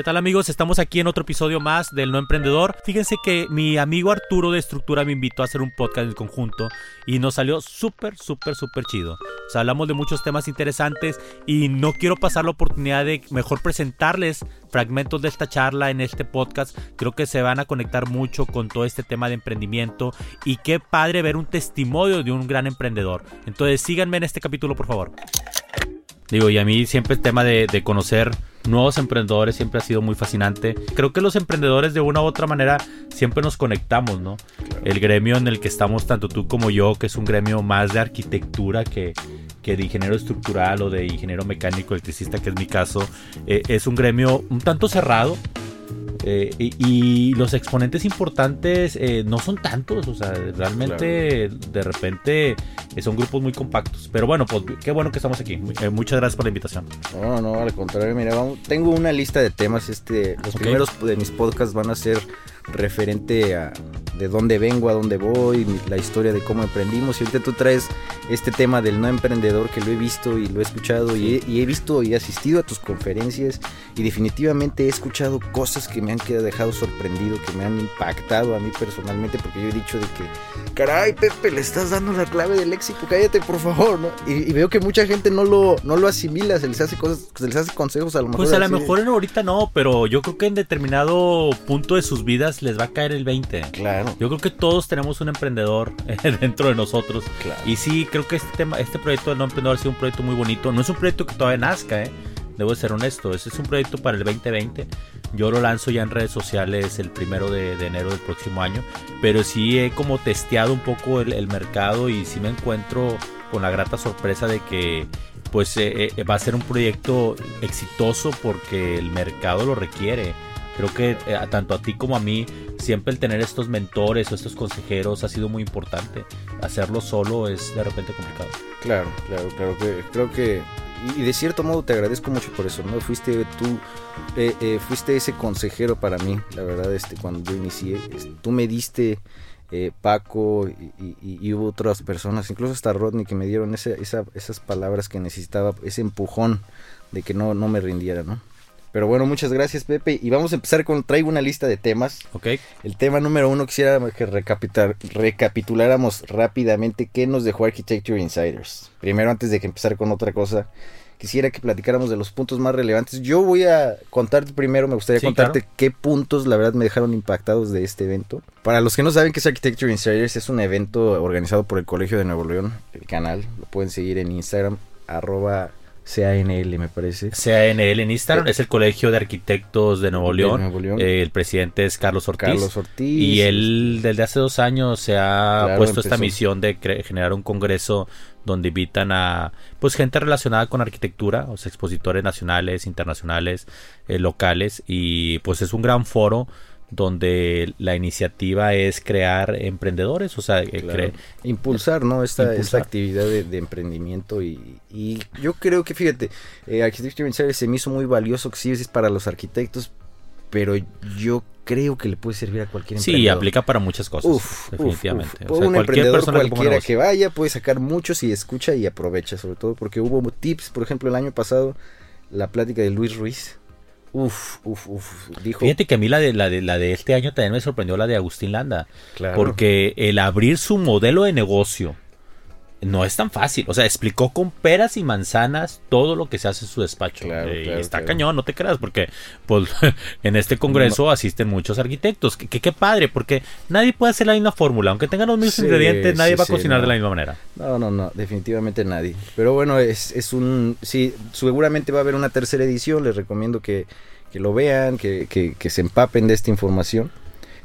¿Qué tal amigos? Estamos aquí en otro episodio más del No Emprendedor. Fíjense que mi amigo Arturo de Estructura me invitó a hacer un podcast en conjunto y nos salió súper, súper, súper chido. Hablamos de muchos temas interesantes y no quiero pasar la oportunidad de mejor presentarles fragmentos de esta charla en este podcast. Creo que se van a conectar mucho con todo este tema de emprendimiento y qué padre ver un testimonio de un gran emprendedor. Entonces síganme en este capítulo por favor. Digo, y a mí siempre el tema de, conocer nuevos emprendedores siempre ha sido muy fascinante. Creo que los emprendedores de una u otra manera siempre nos conectamos, ¿no? El gremio en el que estamos tanto tú como yo, que es un gremio más de arquitectura que, que de ingeniero estructural o de ingeniero mecánico electricista, que es mi caso, eh, es un gremio un tanto cerrado, eh, y, los exponentes importantes eh, no son tantos, o sea, realmente de repente eh, son grupos muy compactos. Pero bueno, pues qué bueno que estamos aquí. muchas gracias por la invitación. No, no, al contrario, mira, tengo una lista de temas. Este, los primeros de mis podcasts van a ser referente a de dónde vengo, a dónde voy, la historia de cómo emprendimos. Y ahorita tú traes este tema del no emprendedor que lo he visto y lo he escuchado y, he, visto y he asistido a tus conferencias y definitivamente he escuchado cosas que me han quedado dejado sorprendido, que me han impactado a mí personalmente porque yo he dicho de que, caray Pepe, le estás dando la clave del éxito, cállate por favor, ¿no? Y, veo que mucha gente no lo, no lo asimila, se les hace cosas, se les hace consejos a lo mejor. Pues a lo mejor ahorita no, pero yo creo que en determinado punto de sus vidas les va a caer el 20. Claro. Yo creo que todos tenemos un emprendedor dentro de nosotros. Y sí, creo que este tema, este proyecto del no emprendedor ha sido un proyecto muy bonito. No es un proyecto que todavía nazca, ¿eh? Debo ser honesto. Este es un proyecto para el 2020. Yo lo lanzo ya en redes sociales el primero de, enero del próximo año. Pero sí he como testeado un poco el, mercado y sí me encuentro con la grata sorpresa de que pues eh, eh, va a ser un proyecto exitoso porque el mercado lo requiere. Creo que eh, tanto a ti como a mí, siempre el tener estos mentores o estos consejeros ha sido muy importante. Hacerlo solo es de repente complicado. Claro, claro, claro que creo que y de cierto modo te agradezco mucho por eso, ¿no? Fuiste tú, eh, eh, fuiste ese consejero para mí, la verdad, este, cuando yo inicié, tú me diste Paco y, hubo otras personas, incluso hasta Rodney, que me dieron esas palabras que necesitaba, ese empujón de que no, no me rindiera, ¿no? Pero bueno, muchas gracias Pepe. Y vamos a empezar con, traigo una lista de temas. Ok. El tema número uno, quisiera que recapituláramos rápidamente qué nos dejó Architecture Insiders. Primero, antes de que empezar con otra cosa, quisiera que platicáramos de los puntos más relevantes. Yo voy a contarte primero, me gustaría contarte qué puntos la verdad me dejaron impactados de este evento. Para los que no saben qué es Architecture Insiders, es un evento organizado por el Colegio de Nuevo León, el canal. Lo pueden seguir en Instagram, arroba CANL, me parece. CANL en Instagram es el Colegio de Arquitectos de Nuevo León. Eh, el presidente es Carlos Ortiz. Carlos Ortiz. Y él desde hace dos años se ha puesto esta misión de generar un congreso donde invitan a pues gente relacionada con arquitectura, o sea, expositores nacionales, internacionales, eh, locales y pues es un gran foro donde la iniciativa es crear emprendedores, o sea, eh, impulsar, ¿no? Esta, actividad de, emprendimiento y, yo creo que, fíjate, eh, Architecture se me hizo muy valioso, que sí es para los arquitectos, pero yo creo que le puede servir a cualquier emprendedor. Sí, aplica para muchas cosas, definitivamente. un cualquier emprendedor persona cualquiera que, vaya puede sacar muchos y escucha y aprovecha, sobre todo porque hubo tips, por ejemplo, el año pasado, la plática de Luis Ruiz, Uf, uf, uf. Dijo. Fíjate que a mí la de, la de, la de este año también me sorprendió la de Agustín Landa. Claro. Porque el abrir su modelo de negocio no es tan fácil. O sea, explicó con peras y manzanas todo lo que se hace en su despacho. Eh, y está cañón, no te creas, porque pues, en este congreso asisten muchos arquitectos. Que qué padre, porque nadie puede hacer la misma fórmula. Aunque tengan los mismos ingredientes, nadie va a cocinar de la misma manera. No, no, no, definitivamente nadie. Pero bueno, es, es un. Sí, seguramente va a haber una tercera edición. Les recomiendo que, que lo vean, que, que, que se empapen de esta información.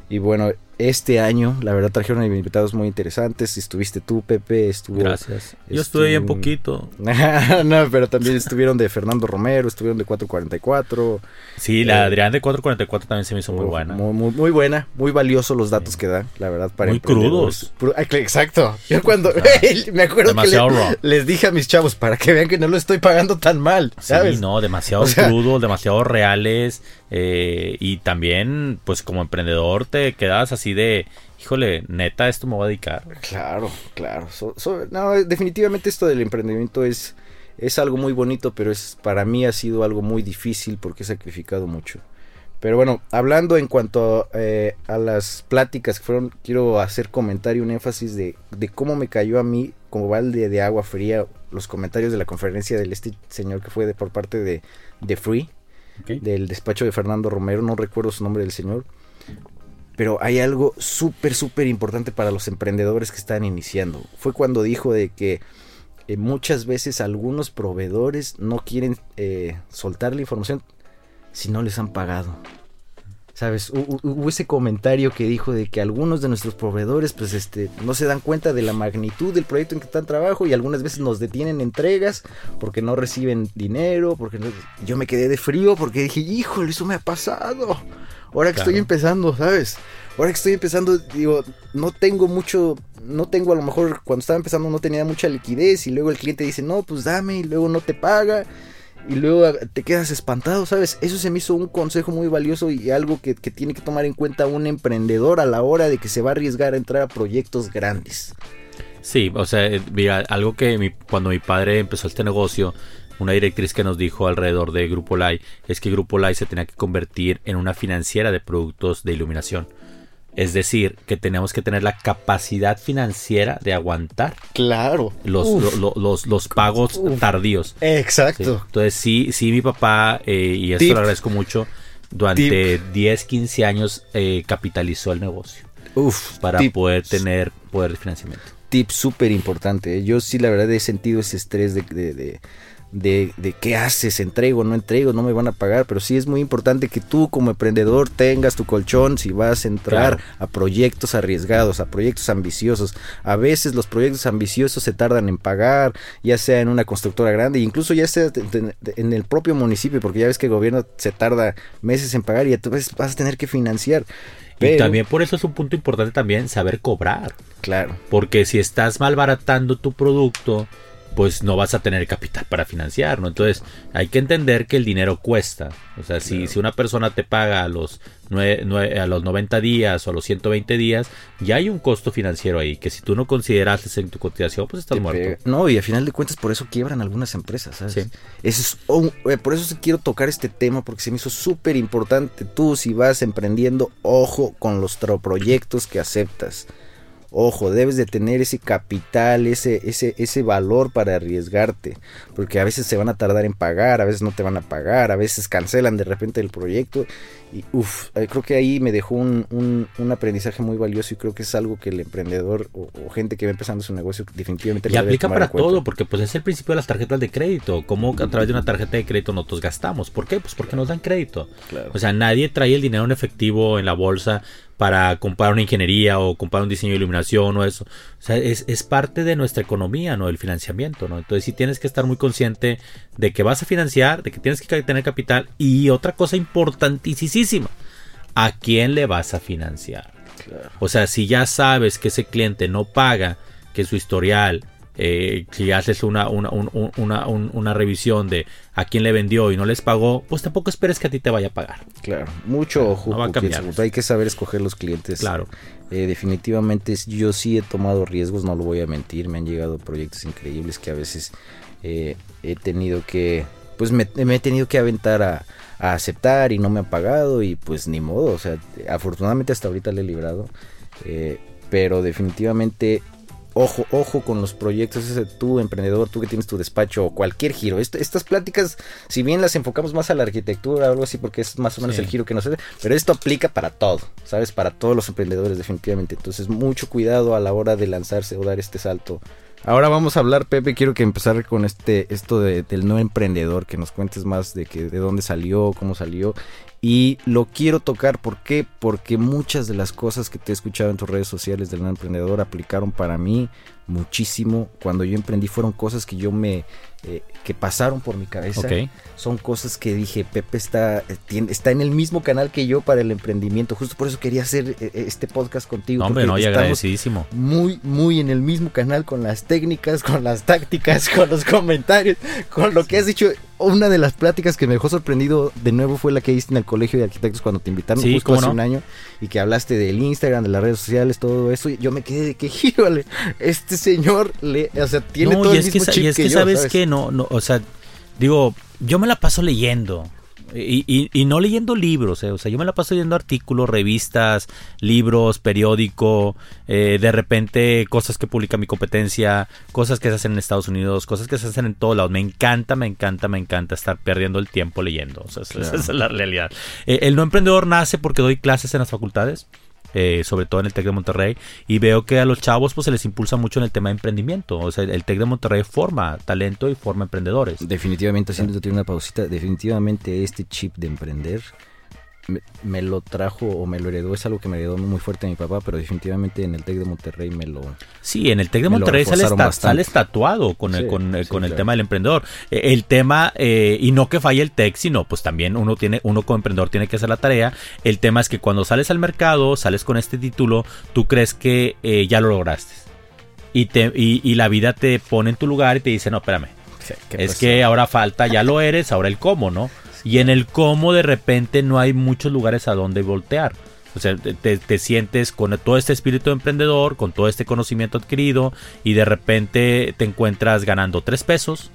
Y bueno, este año, la verdad, trajeron invitados muy interesantes. Estuviste tú, Pepe, estuvo... Gracias. Yo estuve bien poquito. no, pero también estuvieron de Fernando Romero, estuvieron de 444. Sí, la eh, Adrián de 444 también se me hizo muy buena. Muy, muy, buena, muy valioso los datos que da, la verdad, para Muy crudos. Exacto. Yo cuando... me acuerdo que les dije a mis chavos, para que vean que no lo estoy pagando tan mal, ¿sabes? Sí, no, demasiado crudo, demasiado reales. Eh, y también, pues como emprendedor te quedas así de, híjole, neta, esto me va a dedicar. Claro, claro. no, definitivamente esto del emprendimiento es, es algo muy bonito, pero es para mí ha sido algo muy difícil porque he sacrificado mucho. Pero bueno, hablando en cuanto eh, a las pláticas que fueron, quiero hacer comentario, un énfasis de, de cómo me cayó a mí como balde de agua fría los comentarios de la conferencia de este señor que fue de, por parte de, de Free del despacho de Fernando Romero, no recuerdo su nombre del señor, pero hay algo súper, súper importante para los emprendedores que están iniciando. Fue cuando dijo de que eh, muchas veces algunos proveedores no quieren eh, soltar la información si no les han pagado. ¿Sabes? Hubo ese comentario que dijo de que algunos de nuestros proveedores pues este no se dan cuenta de la magnitud del proyecto en que están trabajo y algunas veces nos detienen entregas porque no reciben dinero, porque yo me quedé de frío porque dije, "Híjole, eso me ha pasado." Ahora que estoy empezando, ¿sabes? Ahora que estoy empezando, digo, no tengo mucho, no tengo a lo mejor cuando estaba empezando no tenía mucha liquidez y luego el cliente dice, "No, pues dame" y luego no te paga y luego te quedas espantado, ¿sabes? Eso se me hizo un consejo muy valioso y algo que, tiene que tomar en cuenta un emprendedor a la hora de que se va a arriesgar a entrar a proyectos grandes. Sí, o sea, eh, mira, algo que cuando mi padre empezó este negocio, una directriz que nos dijo alrededor de Grupo Lai es que Grupo Lai se tenía que convertir en una financiera de productos de iluminación. Es decir, que tenemos que tener la capacidad financiera de aguantar. Claro. Los, los, los, pagos tardíos. Exacto. Entonces, sí, sí, mi papá, eh, y esto lo agradezco mucho, durante 10, 15 años eh, capitalizó el negocio. Uf, para poder tener poder de financiamiento. Tip súper importante. Yo sí, la verdad, he sentido ese estrés de de, de, qué haces, entrego, no entrego, no me van a pagar, pero sí es muy importante que tú como emprendedor tengas tu colchón si vas a entrar a proyectos arriesgados, a proyectos ambiciosos. A veces los proyectos ambiciosos se tardan en pagar, ya sea en una constructora grande, incluso ya sea en el propio municipio, porque ya ves que el gobierno se tarda meses en pagar y entonces vas a tener que financiar. Y también por eso es un punto importante también saber cobrar. Claro. Porque si estás malbaratando tu producto, pues no vas a tener capital para financiar, ¿no? Entonces hay que entender que el dinero cuesta. O sea, si, si una persona te paga a los, a los 90 días o a los 120 días, ya hay un costo financiero ahí, que si tú no consideraste en tu cotización, pues estás muerto. No, y al final de cuentas por eso quiebran algunas empresas, ¿sabes? Eso es, eh, por eso quiero tocar este tema, porque se me hizo súper importante. Tú si vas emprendiendo, ojo con los proyectos que aceptas. Ojo, debes de tener ese capital, ese, ese, ese valor para arriesgarte, porque a veces se van a tardar en pagar, a veces no te van a pagar, a veces cancelan de repente el proyecto. Y uff, eh, creo que ahí me dejó un, un, aprendizaje muy valioso y creo que es algo que el emprendedor o, gente que va empezando su negocio definitivamente... Y aplica para todo, porque pues es el principio de las tarjetas de crédito, cómo a través de una tarjeta de crédito nosotros gastamos. ¿Por qué? Pues porque nos dan crédito. O sea, nadie trae el dinero en efectivo en la bolsa para comprar una ingeniería o comprar un diseño de iluminación o eso. O sea, es, es, parte de nuestra economía, ¿no? El financiamiento, ¿no? Entonces sí tienes que estar muy consciente de que vas a financiar, de que tienes que tener capital y otra cosa importantísima, ¿a quién le vas a financiar? O sea, si ya sabes que ese cliente no paga, que su historial eh, si haces una, una, una, revisión de a quién le vendió y no les pagó, pues tampoco esperes que a ti te vaya a pagar. Claro, mucho ojo. No va a cambiar. Hay que saber escoger los clientes. Claro. Eh, definitivamente yo sí he tomado riesgos, no lo voy a mentir. Me han llegado proyectos increíbles que a veces eh, he tenido que, pues me, he tenido que aventar a, a aceptar y no me han pagado y pues ni modo. O sea, afortunadamente hasta ahorita le he librado. pero definitivamente ojo, ojo con los proyectos, ese tú emprendedor, tú que tienes tu despacho o cualquier giro. estas pláticas, si bien las enfocamos más a la arquitectura o algo así, porque es más o menos el giro que nos hace, pero esto aplica para todo, ¿sabes? Para todos los emprendedores definitivamente. Entonces, mucho cuidado a la hora de lanzarse o dar este salto Ahora vamos a hablar, Pepe, quiero que empezar con este esto de, del no emprendedor, que nos cuentes más de que de dónde salió, cómo salió y lo quiero tocar, ¿por qué? Porque muchas de las cosas que te he escuchado en tus redes sociales del no emprendedor aplicaron para mí muchísimo. Cuando yo emprendí fueron cosas que yo me eh, que pasaron por mi cabeza. Son cosas que dije, Pepe está, eh, está en el mismo canal que yo para el emprendimiento. Justo por eso quería hacer eh, este podcast contigo. hombre, no, y agradecidísimo. Muy, muy en el mismo canal con las técnicas, con las tácticas, con los comentarios, con lo que has dicho. Una de las pláticas que me dejó sorprendido de nuevo fue la que hiciste en el Colegio de Arquitectos cuando te invitaron justo hace un año y que hablaste del Instagram, de las redes sociales, todo eso. Y yo me quedé de que, híjole, este señor le, o sea, tiene todo el mismo chip y es que, sabes que no, no, o sea, digo, yo me la paso leyendo. Y, no leyendo libros, eh, o sea, yo me la paso leyendo artículos, revistas, libros, periódico, eh, de repente cosas que publica mi competencia, cosas que se hacen en Estados Unidos, cosas que se hacen en todos lados. Me encanta, me encanta, me encanta estar perdiendo el tiempo leyendo. O sea, esa es la realidad. Eh, el no emprendedor nace porque doy clases en las facultades. Eh, sobre todo en el TEC de Monterrey, y veo que a los chavos pues se les impulsa mucho en el tema de emprendimiento. O sea, el TEC de Monterrey forma talento y forma emprendedores. Definitivamente, haciendo una pausita, definitivamente este chip de emprender me, lo trajo o me lo heredó, es algo que me heredó muy fuerte mi papá, pero definitivamente en el TEC de Monterrey me lo... Sí, en el TEC de Monterrey sale, sale, estatuado con, el, con, con el tema del emprendedor. Eh, el tema, eh, y no que falle el TEC, sino pues también uno tiene, uno como emprendedor tiene que hacer la tarea. El tema es que cuando sales al mercado, sales con este título, tú crees que eh, ya lo lograste. Y, te, y, la vida te pone en tu lugar y te dice, no, espérame. es que ahora falta, ya lo eres, ahora el cómo, ¿no? Y en el cómo de repente no hay muchos lugares a donde voltear. O sea, te, sientes con todo este espíritu emprendedor, con todo este conocimiento adquirido y de repente te encuentras ganando tres pesos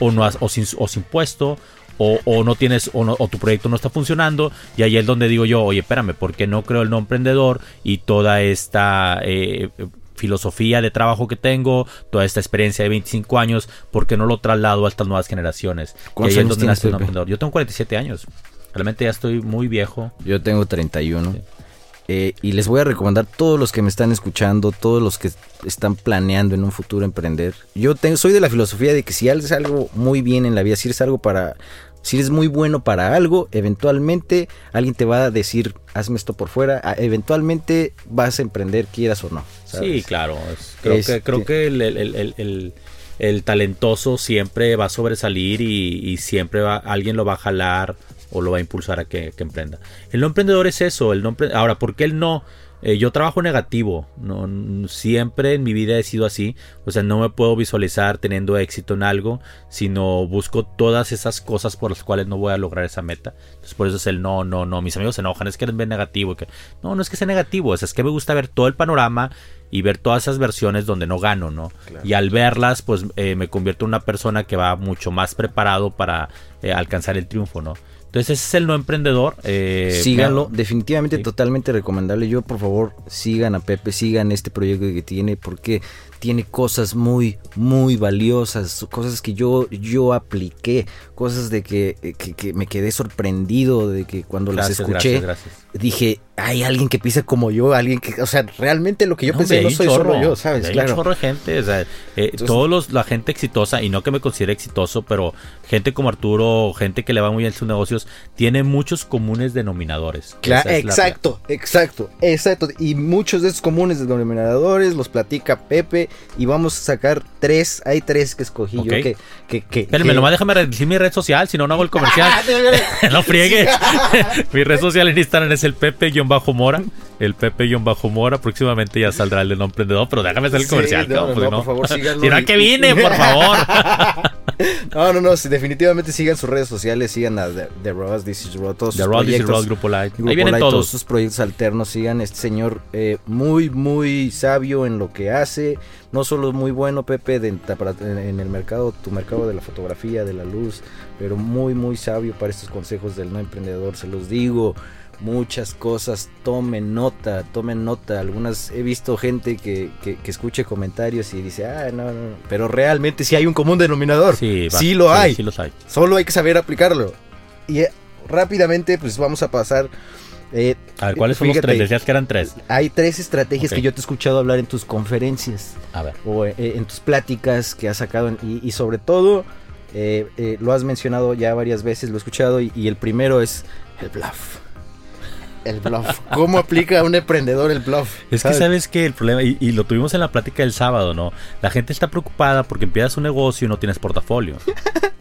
o, no o, sin, o puesto o, no tienes o, tu proyecto no está funcionando y ahí es donde digo yo, oye, espérame, ¿por qué no creo el no emprendedor y toda esta eh, filosofía de trabajo que tengo, toda esta experiencia de 25 años, porque no lo traslado a estas nuevas generaciones? ¿Cuántos años tienes, Yo tengo 47 años. Realmente ya estoy muy viejo. Yo tengo 31. Eh, y les voy a recomendar todos los que me están escuchando, todos los que están planeando en un futuro emprender. Yo tengo, soy de la filosofía de que si haces algo muy bien en la vida, si eres algo para si eres muy bueno para algo, eventualmente alguien te va a decir, hazme esto por fuera, eventualmente vas a emprender, quieras o no. Sí, claro. creo, que, creo que el, talentoso siempre va a sobresalir y, siempre va, alguien lo va a jalar o lo va a impulsar a que, que emprenda. El no emprendedor es eso. El no Ahora, ¿por qué el no? Eh, yo trabajo negativo, no, siempre en mi vida he sido así, o sea, no me puedo visualizar teniendo éxito en algo, sino busco todas esas cosas por las cuales no voy a lograr esa meta. Entonces por eso es el no, no, no, mis amigos se enojan, es que eres bien negativo, que no, no es que sea negativo, es, que me gusta ver todo el panorama y ver todas esas versiones donde no gano, ¿no? Y al verlas, pues eh, me convierto en una persona que va mucho más preparado para eh, alcanzar el triunfo, ¿no? Entonces ese es el no emprendedor. Eh, Síganlo, definitivamente totalmente recomendable. Yo por favor sigan a Pepe, sigan este proyecto que tiene porque tiene cosas muy, muy valiosas, cosas que yo, yo apliqué, cosas de que, que, me quedé sorprendido de que cuando las escuché dije, hay alguien que pisa como yo, alguien que, o sea, realmente lo que yo pensé no soy solo yo, ¿sabes? Hay claro. un chorro de gente, o sea, eh, todos los, la gente exitosa, y no que me considere exitoso, pero gente como Arturo, gente que le va muy bien sus negocios, tiene muchos comunes denominadores. Claro, exacto, exacto, exacto. Y muchos de esos comunes denominadores los platica Pepe y vamos a sacar tres, hay tres que escogí yo que... que, que Espérame, nomás déjame decir mi red social, si no, no hago el comercial. no friegue. mi red social en Instagram es el Pepe-Mora. El Pepe-Mora. Próximamente ya saldrá el de no emprendedor, pero déjame hacer el comercial. No, por favor, síganlo. Mira que vine, por favor. no, no, no, definitivamente sigan sus redes sociales, sigan a The, The Ross, This is Raw, todos The sus proyectos. Grupo Light. Ahí vienen todos. sus proyectos alternos, sigan este señor eh, muy, muy sabio en lo que hace, no solo muy bueno, Pepe, en el mercado, tu mercado de la fotografía, de la luz, pero muy, muy sabio para estos consejos del no emprendedor, se los digo muchas cosas, tomen nota, tomen nota. Algunas he visto gente que, que, escuche comentarios y dice, ah, no, no, pero realmente sí hay un común denominador. Sí, sí lo hay. Sí los hay. Solo hay que saber aplicarlo. Y eh, rápidamente, pues vamos a pasar Eh, A ver, ¿cuáles son los fíjate, tres? Decías que eran tres. Hay tres estrategias que yo te he escuchado hablar en tus conferencias A ver. o eh, en tus pláticas que has sacado en- y, y sobre todo eh, eh, lo has mencionado ya varias veces, lo he escuchado y, y el primero es el bluff. El bluff. ¿Cómo aplica a un emprendedor el bluff? Es que sabes que el problema, y, y lo tuvimos en la plática del sábado, ¿no? La gente está preocupada porque empiezas un negocio y no tienes portafolio.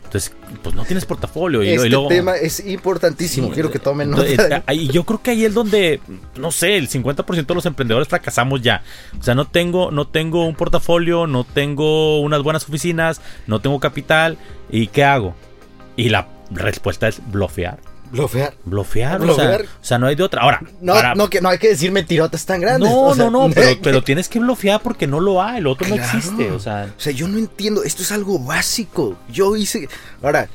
Entonces, pues no tienes portafolio. Y, Este y luego, tema es importantísimo, Sí, quiero que tomen nota. Y yo creo que ahí es donde, no sé, el 50% de los emprendedores fracasamos ya. O sea, no tengo, no tengo un portafolio, no tengo unas buenas oficinas, no tengo capital. ¿Y qué hago? Y la respuesta es bloquear. Blofear. Bloquear, o, Bloquear. sea, o sea, no hay de otra. Ahora, No, para- no, que, no hay que decir mentirotas tan grandes. no, o sea, no, no, pero, pero tienes que bloquear porque no lo hay, el otro no existe. O sea, O sea, yo no entiendo, esto es algo básico. Yo hice... Ahora,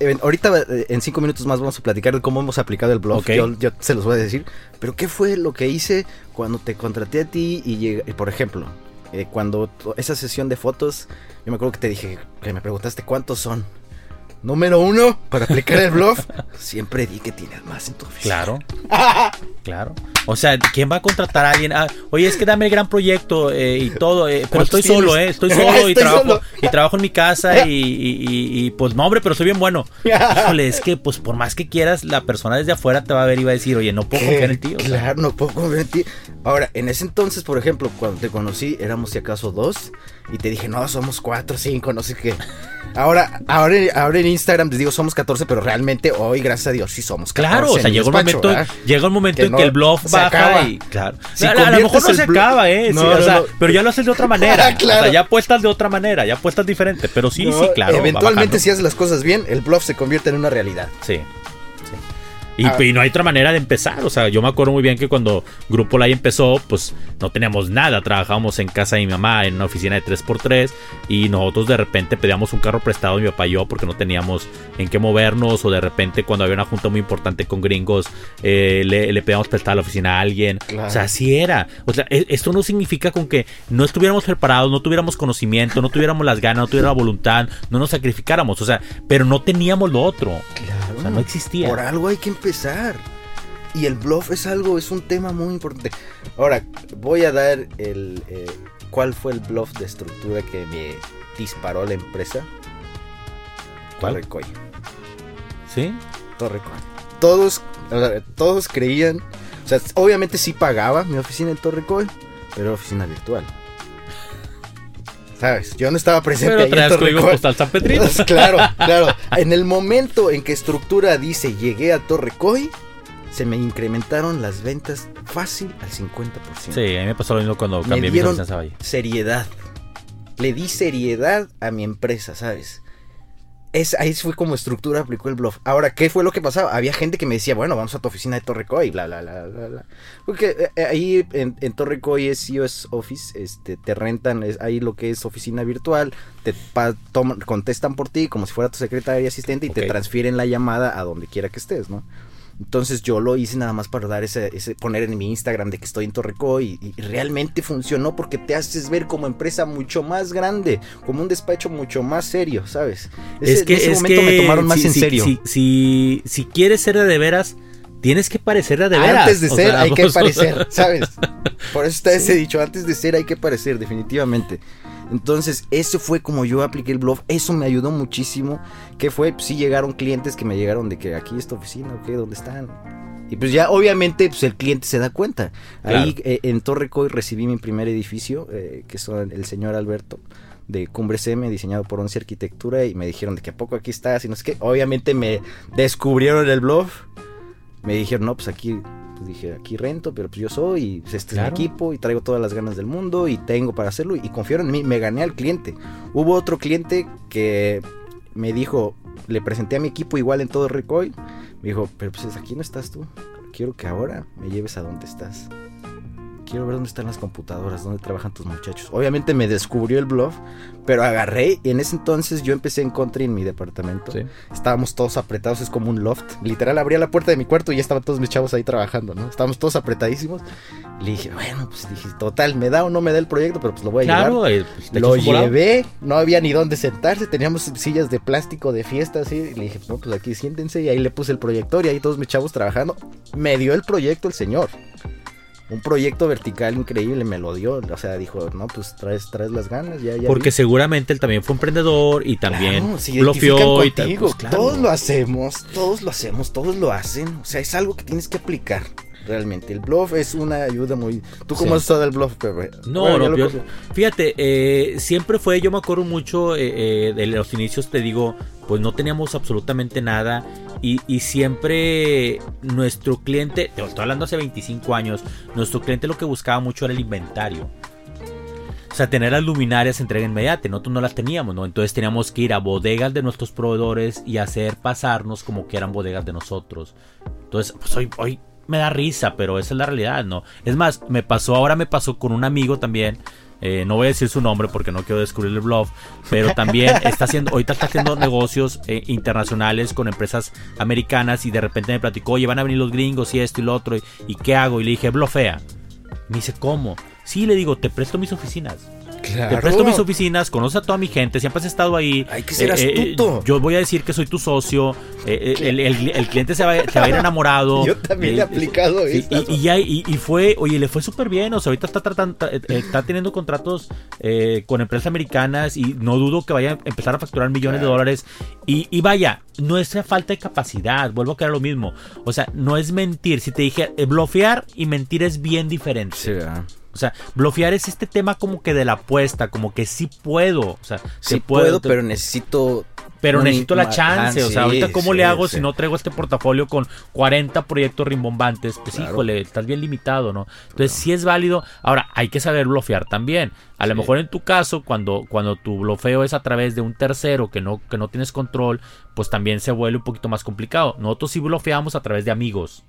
eh, ahorita eh, en cinco minutos más vamos a platicar de cómo hemos aplicado el blog. Yo, yo se los voy a decir. Pero ¿qué fue lo que hice cuando te contraté a ti y llega- y, por ejemplo, eh, cuando esa sesión de fotos, yo me acuerdo que te dije, que me preguntaste cuántos son. Número uno, para aplicar el bluff, siempre di que tienes más en tu oficina. claro. Claro. O sea, ¿quién va a contratar a alguien? Ah, oye, es que dame el gran proyecto eh, y todo, eh, pero ¿Cuántos estoy solo? ¿eh? Estoy solo y trabajo, solo. y trabajo en mi casa y, y- y- y, pues no, hombre, pero soy bien bueno. Híjole, es que pues por más que quieras, la persona desde afuera te va a ver y va a decir, oye, no puedo confiar en el tío. Claro, no puedo confiar en ti. Ahora, en ese entonces, por ejemplo, cuando te conocí, éramos si acaso dos. Y te dije, no, somos cuatro, cinco, no sé qué. Ahora, ahora, ahora en Instagram te digo, somos 14, pero realmente hoy, gracias a Dios, sí somos 14. Claro, o sea, un despacho, momento, llega un momento en no que el bluff se baja y claro. Si a, a lo mejor no se acaba, eh, sí, No, o no, sea, no. pero ya lo haces de otra manera. Claro. O sea, ya apuestas de otra manera, ya apuestas diferente, pero sí, No, sí, claro. Eventualmente, si haces las cosas bien, el bluff se convierte en una realidad. Sí. Y, Ah. y no hay otra manera de empezar. O sea, yo me acuerdo muy bien que cuando Grupo Lai empezó, pues no teníamos nada. Trabajábamos en casa de mi mamá en una oficina de 3x3 y nosotros de repente pedíamos un carro prestado, mi papá y yo, porque no teníamos en qué movernos. O de repente, cuando había una junta muy importante con gringos, eh, le, le pedíamos prestar la oficina a alguien. Claro. O sea, así era. O sea, e- esto no significa con que no estuviéramos preparados, no tuviéramos conocimiento, no tuviéramos las ganas, no tuviéramos voluntad, no nos sacrificáramos. O sea, pero no teníamos lo otro. Claro. O sea, no existía. Por algo hay que empezar. Y el bluff es algo, es un tema muy importante. Ahora, voy a dar el. eh, ¿Cuál fue el bluff de estructura que me disparó la empresa? ¿Cuál? Torrecoy. ¿Sí? Torrecoy. Todos, o sea, todos creían. O sea, obviamente sí pagaba mi oficina en Torrecoy, pero era oficina virtual. ¿Sabes? Yo no estaba presente Pero traes código postal San Petrino. claro, claro. En el momento en que estructura dice llegué a Torrecoy, se me incrementaron las ventas fácil al 50%. Sí, a mí me pasó lo mismo cuando Me cambié mi dieron- Valle. Seriedad. Le di seriedad a mi empresa, ¿sabes? Es, ahí fue como estructura aplicó el bluff. Ahora, ¿qué fue lo que pasaba? Había gente que me decía, bueno, vamos a tu oficina de Torrecoy, bla, bla, bla, bla, bla. Porque eh, eh, ahí en, en Torrecoy es COS Office, este, te rentan, es, ahí lo que es oficina virtual, te pa- toman- contestan por ti como si fuera tu secretaria y asistente y te transfieren la llamada a donde quiera que estés, ¿no? Entonces yo lo hice nada más para dar ese, ese poner en mi Instagram de que estoy en Torrecoy y, y realmente funcionó porque te haces ver como empresa mucho más grande, como un despacho mucho más serio, ¿sabes? Ese- en ese momento me tomaron más si, en si- serio. Si, si, quieres ser de, veras, tienes que parecer de, veras. Antes de O ser sea, hay que parecer, ¿sabes? Por eso está ese dicho, antes de ser hay que parecer, definitivamente. Entonces, eso fue como yo apliqué el bluff, eso me ayudó muchísimo. ¿Qué fue? Pues sí llegaron clientes que me llegaron de que aquí es tu oficina, ok, ¿dónde están? Y pues ya obviamente pues el cliente se da cuenta. Ahí eh, en Torrecoy recibí mi primer edificio, eh, que son el señor Alberto de Cumbres M, diseñado por Once Arquitectura, y me dijeron de que a poco aquí estás, y no sé qué. Obviamente me descubrieron el bluff. Me dijeron, no, pues aquí, pues dije, aquí rento, pero pues yo soy, y pues, este Claro. es mi equipo, y traigo todas las ganas del mundo, y tengo para hacerlo, y confiaron en mí, me gané al cliente. Hubo otro cliente que me dijo, le presenté a mi equipo igual en todo Recoy, me dijo, pero pues aquí no estás tú, quiero que ahora me lleves a donde estás. Quiero ver dónde están las computadoras, dónde trabajan tus muchachos. Obviamente me descubrió el bluff, pero agarré y en ese entonces yo empecé en country en mi departamento. Sí. Estábamos todos apretados, es como un loft. Literal, abría la puerta de mi cuarto y ya estaban todos mis chavos ahí trabajando, ¿no? Estábamos todos apretadísimos. Y le dije, bueno, pues dije, total, me da o no me da el proyecto, pero pues lo voy a llevar. Claro, eh, pues, Lo llevé, no había ni dónde sentarse, teníamos sillas de plástico de fiesta, así. Y le dije, no, pues aquí siéntense. Y ahí le puse el proyector y ahí todos mis chavos trabajando. Me dio el proyecto el señor. Un proyecto vertical increíble, me lo dio. O sea, dijo, no, pues traes, traes las ganas, ya, ya. Porque vi". seguramente él también fue emprendedor y también Claro, se bloqueó y tal. Pues, claro. Todos lo hacemos, todos lo hacemos, todos lo hacen. O sea, es algo que tienes que aplicar. Realmente, el bluff es una ayuda muy. ¿Tú cómo Sí. has usado el bluff, Pepe? No, Bueno, no, yo- fíjate, eh, siempre fue, yo me acuerdo mucho eh, eh, de los inicios, te digo, pues no teníamos absolutamente nada y, siempre nuestro cliente, te estoy hablando hace 25 años, nuestro cliente lo que buscaba mucho era el inventario. O sea, tener las luminarias entrega inmediata, nosotros no las teníamos, ¿no? Entonces teníamos que ir a bodegas de nuestros proveedores y hacer pasarnos como que eran bodegas de nosotros. Entonces, pues hoy, hoy me da risa, pero esa es la realidad, ¿no? Es más, me pasó, ahora me pasó con un amigo también. Eh, no voy a decir su nombre porque no quiero descubrir el blog, pero también está haciendo, ahorita está haciendo negocios eh, internacionales con empresas americanas y de repente me platicó, oye, van a venir los gringos y esto y lo otro, y, ¿y qué hago? Y le dije, blofea. Me dice, ¿cómo? Sí, le digo, te presto mis oficinas. Te Claro. presto mis oficinas, conoce a toda mi gente, siempre has estado ahí. Hay que ser Eh, eh, astuto. yo voy a decir que soy tu socio. eh, eh, el, el- el cliente se va, a ir enamorado. Yo también Eh, he aplicado y, y ya, y, fue, oye, le fue súper bien. O sea, ahorita está tratando, eh, eh, está teniendo contratos eh, con empresas americanas y no dudo que vaya a empezar a facturar millones de dólares. Y, y vaya, no es falta de capacidad, vuelvo a crear lo mismo. O sea, no es mentir. Si te dije, eh, blofear y mentir es bien diferente. Sí, ¿verdad? O sea, blofear es este tema como que de la apuesta, como que sí puedo. O sea, Sí puedo, te- pero necesito. pero necesito la chance. ah, o sea, sí, ahorita cómo sí, le hago sí. si no traigo este portafolio con 40 proyectos rimbombantes. Pues Claro. híjole, estás bien limitado, ¿no? Entonces sí es válido. Ahora, hay que saber blofear también. A lo mejor en tu caso, cuando, cuando tu blofeo es a través de un tercero que no, que no tienes control, pues también se vuelve un poquito más complicado. Nosotros sí blofeamos a través de amigos.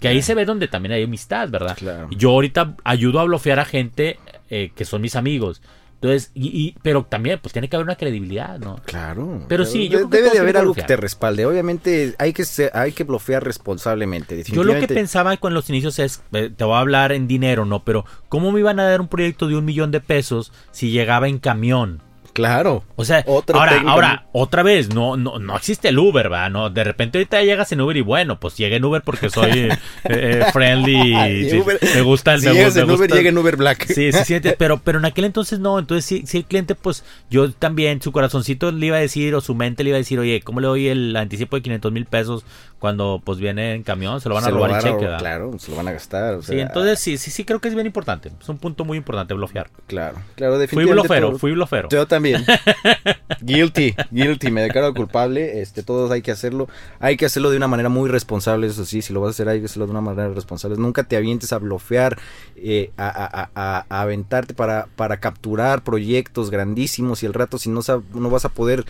Que ahí se ve donde también hay amistad, ¿verdad? Claro. Yo ahorita ayudo a blofear a gente eh, que son mis amigos. Entonces, y, y- pero también, pues tiene que haber una credibilidad, ¿no? Claro. Pero sí, yo De- creo que debe de haber algo que te respalde. Obviamente hay que ser- hay que blofear responsablemente. Yo lo que pensaba con los inicios es, eh, te voy a hablar en dinero, ¿no? Pero, ¿cómo me iban a dar un proyecto de un millón de pesos si llegaba en camión? Claro. O sea, Otra ahora, técnica ahora, otra vez, no, no, no existe el Uber, ¿verdad? No, de repente ahorita llegas en Uber y bueno, pues llegué en Uber porque soy eh, eh, friendly y Y sí, Uber- me gusta el Si me gusta- en Uber, llega en Uber Black. Sí, sí, sí, pero, pero en aquel entonces no, entonces si, si el cliente, pues yo también, su corazoncito le iba a decir, o su mente le iba a decir, oye, ¿cómo le doy el anticipo de 500 mil pesos cuando pues viene en camión? Se lo van a Se robar el van a cheque. Claro, se lo van a gastar. o Sí, entonces sí, sí, sí, creo que es bien importante. Es un punto muy importante blofear. Claro, claro, Fui definitivamente. blofero, todo- fui blofero. Yo también. guilty, guilty, me declaro culpable. Este, todos hay que hacerlo. Hay que hacerlo de una manera muy responsable, eso sí. Si lo vas a hacer, hay que hacerlo de una manera responsable. Nunca te avientes a blofear, eh, a, a- a- a- aventarte para, para capturar proyectos grandísimos y el rato, si no, no vas a poder.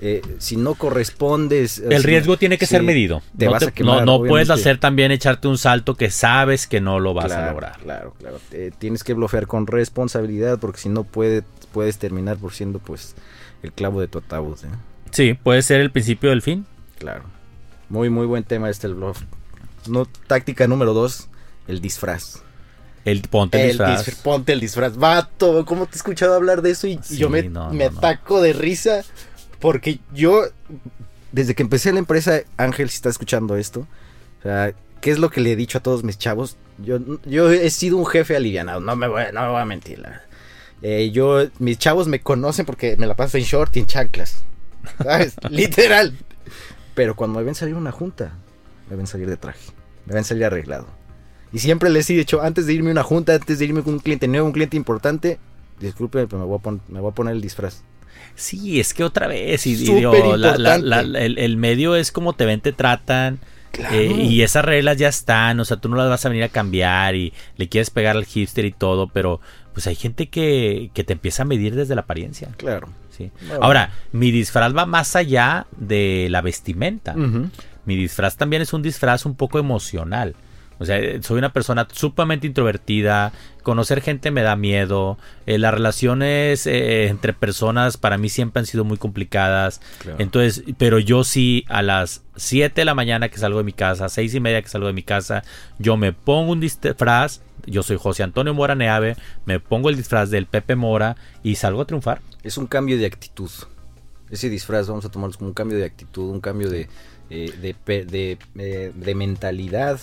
Eh, si no correspondes. El si- riesgo tiene que sí, ser medido. Te no vas te- a quemar, no, no puedes hacer también echarte un salto que sabes que no lo vas claro, a lograr. Claro, claro. Tienes que blofear con responsabilidad porque si no puede, puedes terminar por siendo pues el clavo de tu ataúd. ¿eh? Sí, puede ser el principio del fin. Claro. Muy, muy buen tema este el bluff. No, táctica número dos, el disfraz. El ponte el El disfraz. disfra- ponte el disfraz. Vato, ¿cómo te he escuchado hablar de eso? Y Sí, yo me, no, me ataco de risa porque yo, desde que empecé la empresa, Ángel, si está escuchando esto, o sea, ¿qué es lo que le he dicho a todos mis chavos? Yo, yo he sido un jefe alivianado, no me voy, no me voy a mentir. la verdad. Eh, yo, mis chavos me conocen porque me la paso en short y en chanclas. ¿Sabes? Literal. Pero cuando me ven salir una junta, me ven salir de traje. Me ven salir arreglado. Y siempre les he dicho, antes de irme a una junta, antes de irme con un cliente nuevo, un cliente importante, disculpe, pero me voy a, pon- me voy a poner el disfraz. Sí, es que otra vez, y, digo, la- la- importante. la- el, el medio es como te ven, te tratan, Claro. eh, y esas reglas ya están, o sea, tú no las vas a venir a cambiar y le quieres pegar al hipster y todo, pero pues hay gente que, que te empieza a medir desde la apariencia. Claro. ¿sí? Bueno. Ahora, mi disfraz va más allá de la vestimenta. Mi disfraz también es un disfraz un poco emocional. O sea, soy una persona sumamente introvertida, conocer gente me da miedo, eh, las relaciones eh, entre personas para mí siempre han sido muy complicadas. Entonces, pero yo sí a las 7 de la mañana que salgo de mi casa, seis y media que salgo de mi casa, yo me pongo un disfraz, yo soy José Antonio Mora Neave, me pongo el disfraz del Pepe Mora y salgo a triunfar. Es un cambio de actitud. Ese disfraz vamos a tomarlo como un cambio de actitud, un cambio de, eh, de, de mentalidad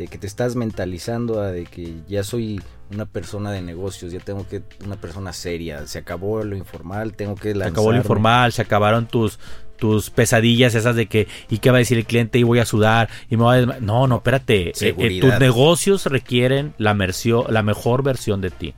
de que te estás mentalizando a de que ya soy una persona de negocios, ya tengo que una persona seria, se acabó lo informal, tengo que lanzarme. Se acabó lo informal, se acabaron tus tus pesadillas esas de que y qué va a decir el cliente y voy a sudar y me va a no no espérate eh, eh, tus negocios requieren la la mejor versión de ti.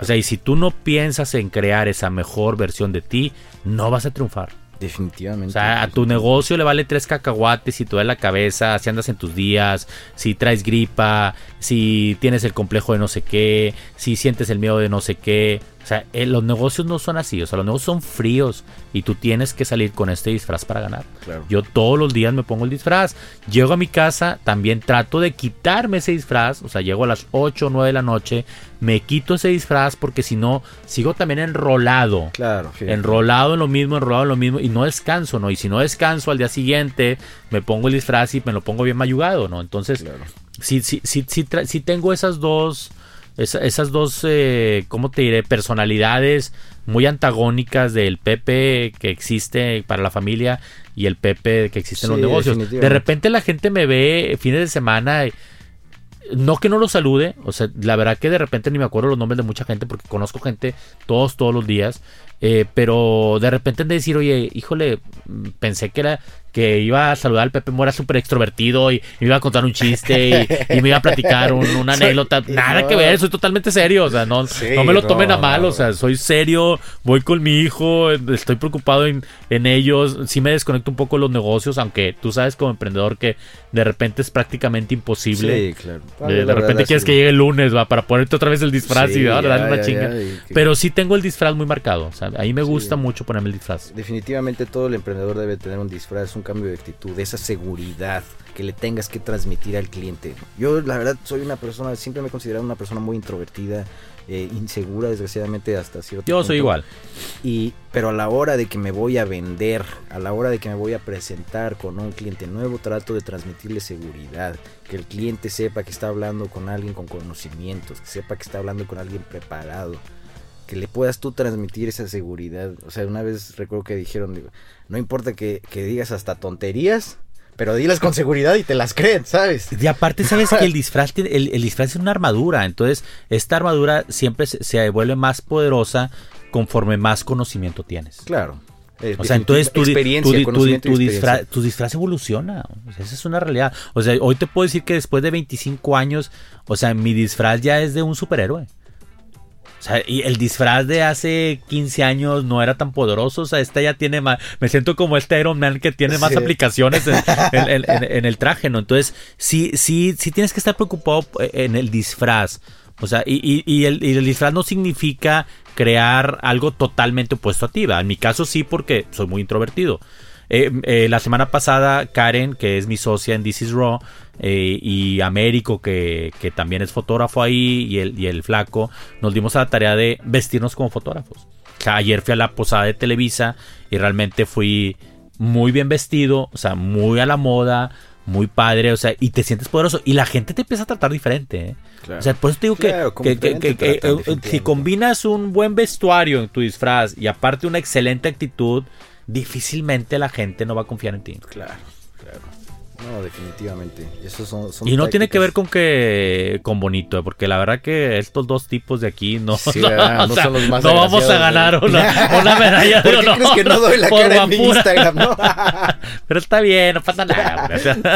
O sea y si tú no piensas en crear esa mejor versión de ti no vas a triunfar Definitivamente. O sea, a tu negocio le vale tres cacahuates si te da la cabeza, si andas en tus días, si traes gripa, si tienes el complejo de no sé qué, si sientes el miedo de no sé qué. O sea, eh, los negocios no son así, o sea, los negocios son fríos y tú tienes que salir con este disfraz para ganar. Yo todos los días me pongo el disfraz, llego a mi casa, también trato de quitarme ese disfraz, o sea, llego a las 8 o 9 de la noche, me quito ese disfraz porque si no, sigo también enrolado. Claro. Enrolado en lo mismo, enrolado en lo mismo y no descanso, ¿no? Y si no descanso al día siguiente, me pongo el disfraz y me lo pongo bien mayugado, ¿no? Entonces, si, si, si, si tengo esas dos esas dos, eh, ¿cómo te diré? Personalidades muy antagónicas del Pepe que existe para la familia y el Pepe que existe en los negocios. De repente la gente me ve fines de semana. no que no lo salude, o sea, la verdad que de repente ni me acuerdo los nombres de mucha gente porque conozco gente todos, todos los días. Eh, pero de repente de decir, oye, híjole, pensé que era que iba a saludar al Pepe Mora súper extrovertido y me iba a contar un chiste y, me iba a platicar una anécdota. Nada que ver, soy totalmente serio. O sea, no, no me lo tomen a mal. O sea, soy serio, voy con mi hijo, estoy preocupado en, ellos. Sí me desconecto un poco de los negocios, aunque tú sabes como emprendedor que de repente es prácticamente imposible. Sí, claro. De, repente quieres que llegue el lunes, va, para ponerte otra vez el disfraz y darle una chinga. Pero sí tengo el disfraz muy marcado. O sea, ahí me gusta mucho ponerme el disfraz. Definitivamente todo el emprendedor debe tener un disfraz, cambio de actitud, esa seguridad que le tengas que transmitir al cliente. Yo la verdad soy una persona, siempre me he considerado una persona muy introvertida, eh, insegura desgraciadamente hasta cierto Yo soy igual. Y, pero a la hora de que me voy a vender, a la hora de que me voy a presentar con un cliente nuevo, trato de transmitirle seguridad, que el cliente sepa que está hablando con alguien con conocimientos, que sepa que está hablando con alguien preparado que le puedas tú transmitir esa seguridad. O sea, una vez recuerdo que dijeron, digo, no importa que, digas hasta tonterías, pero dilas con seguridad y te las creen, ¿sabes? Y aparte, sabes que el disfraz, el, disfraz es una armadura, entonces esta armadura siempre se, vuelve más poderosa conforme más conocimiento tienes. Claro. Eh, o sea, entonces tu, tu, disfraz, tu disfraz evoluciona. esa es una realidad. O sea, hoy te puedo decir que después de 25 años, o sea, mi disfraz ya es de un superhéroe. O sea, y el disfraz de hace 15 años no era tan poderoso. O sea, esta ya tiene más. Me siento como este Iron Man que tiene más aplicaciones en, el traje, ¿no? Entonces, sí, sí, sí tienes que estar preocupado en el disfraz. O sea, y, el, disfraz no significa crear algo totalmente opuesto a ti. En mi caso sí, porque soy muy introvertido. Eh, eh, la semana pasada, Karen, que es mi socia en This Is Raw, eh, y Américo, que, también es fotógrafo ahí, y el, y el flaco, nos dimos a la tarea de vestirnos como fotógrafos. ayer fui a la posada de Televisa y realmente fui muy bien vestido, o sea, muy a la moda, muy padre, o sea, y te sientes poderoso. Y la gente te empieza a tratar diferente, ¿eh? O sea, por eso te digo que, si combinas un buen vestuario en tu disfraz y aparte una excelente actitud, difícilmente la gente no va a confiar en ti. Claro. No, definitivamente. son, y no tiene que ver con que con bonito, porque la verdad que estos dos tipos de aquí no, no, son los más no vamos a ganar una, medalla de crees que no doy la cara en Instagram? No. Pero está bien, no pasa nada.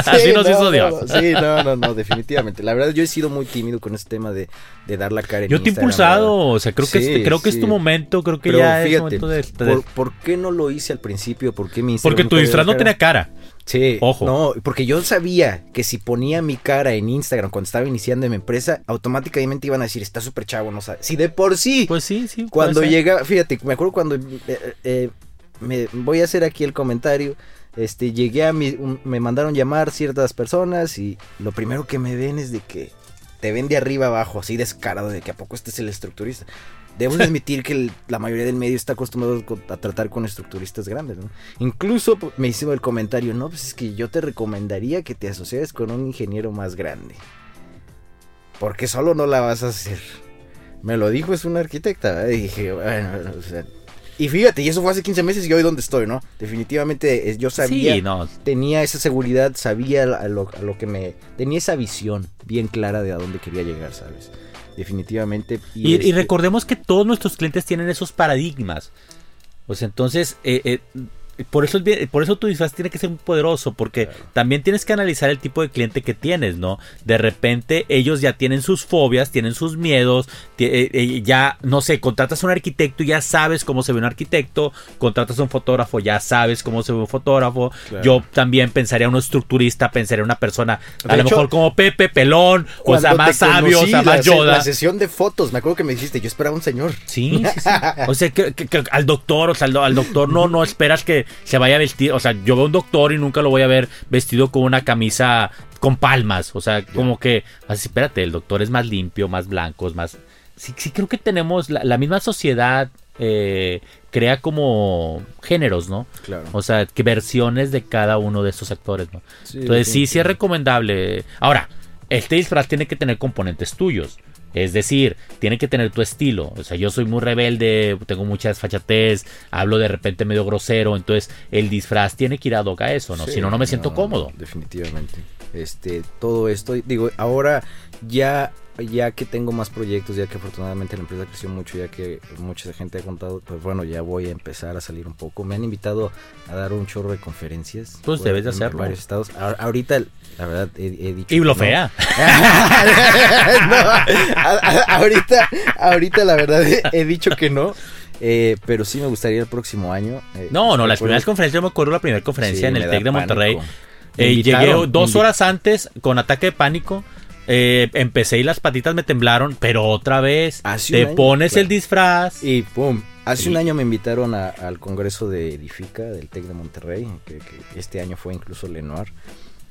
así nos hizo Dios. sí, no, no, no, definitivamente. La verdad yo he sido muy tímido con este tema de, de dar la cara en Yo te he impulsado, o sea, creo que, es, creo que es tu momento, creo que ya es momento de, Por, ¿Por qué no lo hice al principio? ¿Por qué mi Porque tu disfraz no tenía cara. Sí, ojo. No, porque yo sabía que si ponía mi cara en Instagram cuando estaba iniciando mi empresa, automáticamente iban a decir, está súper chavo, no sabe. Si de por sí. Pues sí, sí. Cuando llega, fíjate, me acuerdo cuando eh, eh, me voy a hacer aquí el comentario. Este, llegué a mi, un- me mandaron llamar ciertas personas y lo primero que me ven es de que te ven de arriba abajo, así descarado, de que a poco este es el estructurista. Debo de admitir que el- la mayoría del medio está acostumbrado co- a tratar con estructuristas grandes, ¿no? Incluso me hizo el comentario, no, pues es que yo te recomendaría que te asociaras con un ingeniero más grande. Porque solo no la vas a hacer. Me lo dijo, es una arquitecta. Y dije, bueno, o sea, y fíjate, y eso fue hace 15 meses y hoy donde estoy, ¿no? Definitivamente eh, yo sabía, Sí, no. tenía esa seguridad, sabía a lo, a lo que me... Tenía esa visión bien clara de a dónde quería llegar, ¿sabes? Definitivamente. Y, y este, recordemos que todos nuestros clientes tienen esos paradigmas. Pues entonces, eh, eh, por, eso, por eso tu disfraz tiene que ser muy poderoso, porque Claro. también tienes que analizar el tipo de cliente que tienes, ¿no? De repente ellos ya tienen sus fobias, tienen sus miedos, eh, eh, ya, no sé, contratas a un arquitecto y ya sabes cómo se ve un arquitecto, contratas a un fotógrafo, ya sabes cómo se ve un fotógrafo. Claro. Yo también pensaría en un estructurista, pensaría en una persona, a De lo hecho, mejor como Pepe, pelón, o sea, más sabio, o sea, la más Yoda. La sesión de fotos, me acuerdo que me dijiste, yo esperaba un señor. Sí, sí, sí. O sea, que, que- que al doctor, o sea, al, al doctor no, no esperas que se vaya a vestir. O sea, yo veo a un doctor y nunca lo voy a ver vestido con una camisa con palmas. O sea, como que, así, espérate, el doctor es más limpio, más blanco, es más. Sí, sí, creo que tenemos la, la misma sociedad. eh, crea como géneros, ¿no? Claro. O sea, que versiones de cada uno de estos actores, ¿no? Entonces sí, sí es recomendable. Ahora, este disfraz tiene que tener componentes tuyos. Es decir, tiene que tener tu estilo. O sea, yo soy muy rebelde, tengo mucha desfachatez, hablo de repente medio grosero. Entonces, el disfraz tiene que ir a hoc a eso, ¿no? Sí, si no, no me siento cómodo. Definitivamente. Este, todo esto, digo, ahora ya, ya que tengo más proyectos, ya que afortunadamente la empresa creció mucho, ya que mucha gente ha contado, pues bueno, ya voy a empezar a salir un poco. Me han invitado a dar un chorro de conferencias. Pues debes de en hacerlo. varios estados. A- ahorita, la verdad, he, he dicho. Y lo no. ahorita, ahorita la verdad he, dicho que no. eh, pero sí me gustaría el próximo año. eh, No, no, las primeras conferencias, yo me acuerdo la primera conferencia Sí, en el TEC de Monterrey. Eh, llegué dos horas antes con ataque de pánico. Eh, empecé y las patitas me temblaron, pero otra vez Hace te año, pones claro. el disfraz. Y pum. Hace Sí. un año me invitaron a- al congreso de Edifica del TEC de Monterrey, que, que este año fue incluso Lenoir.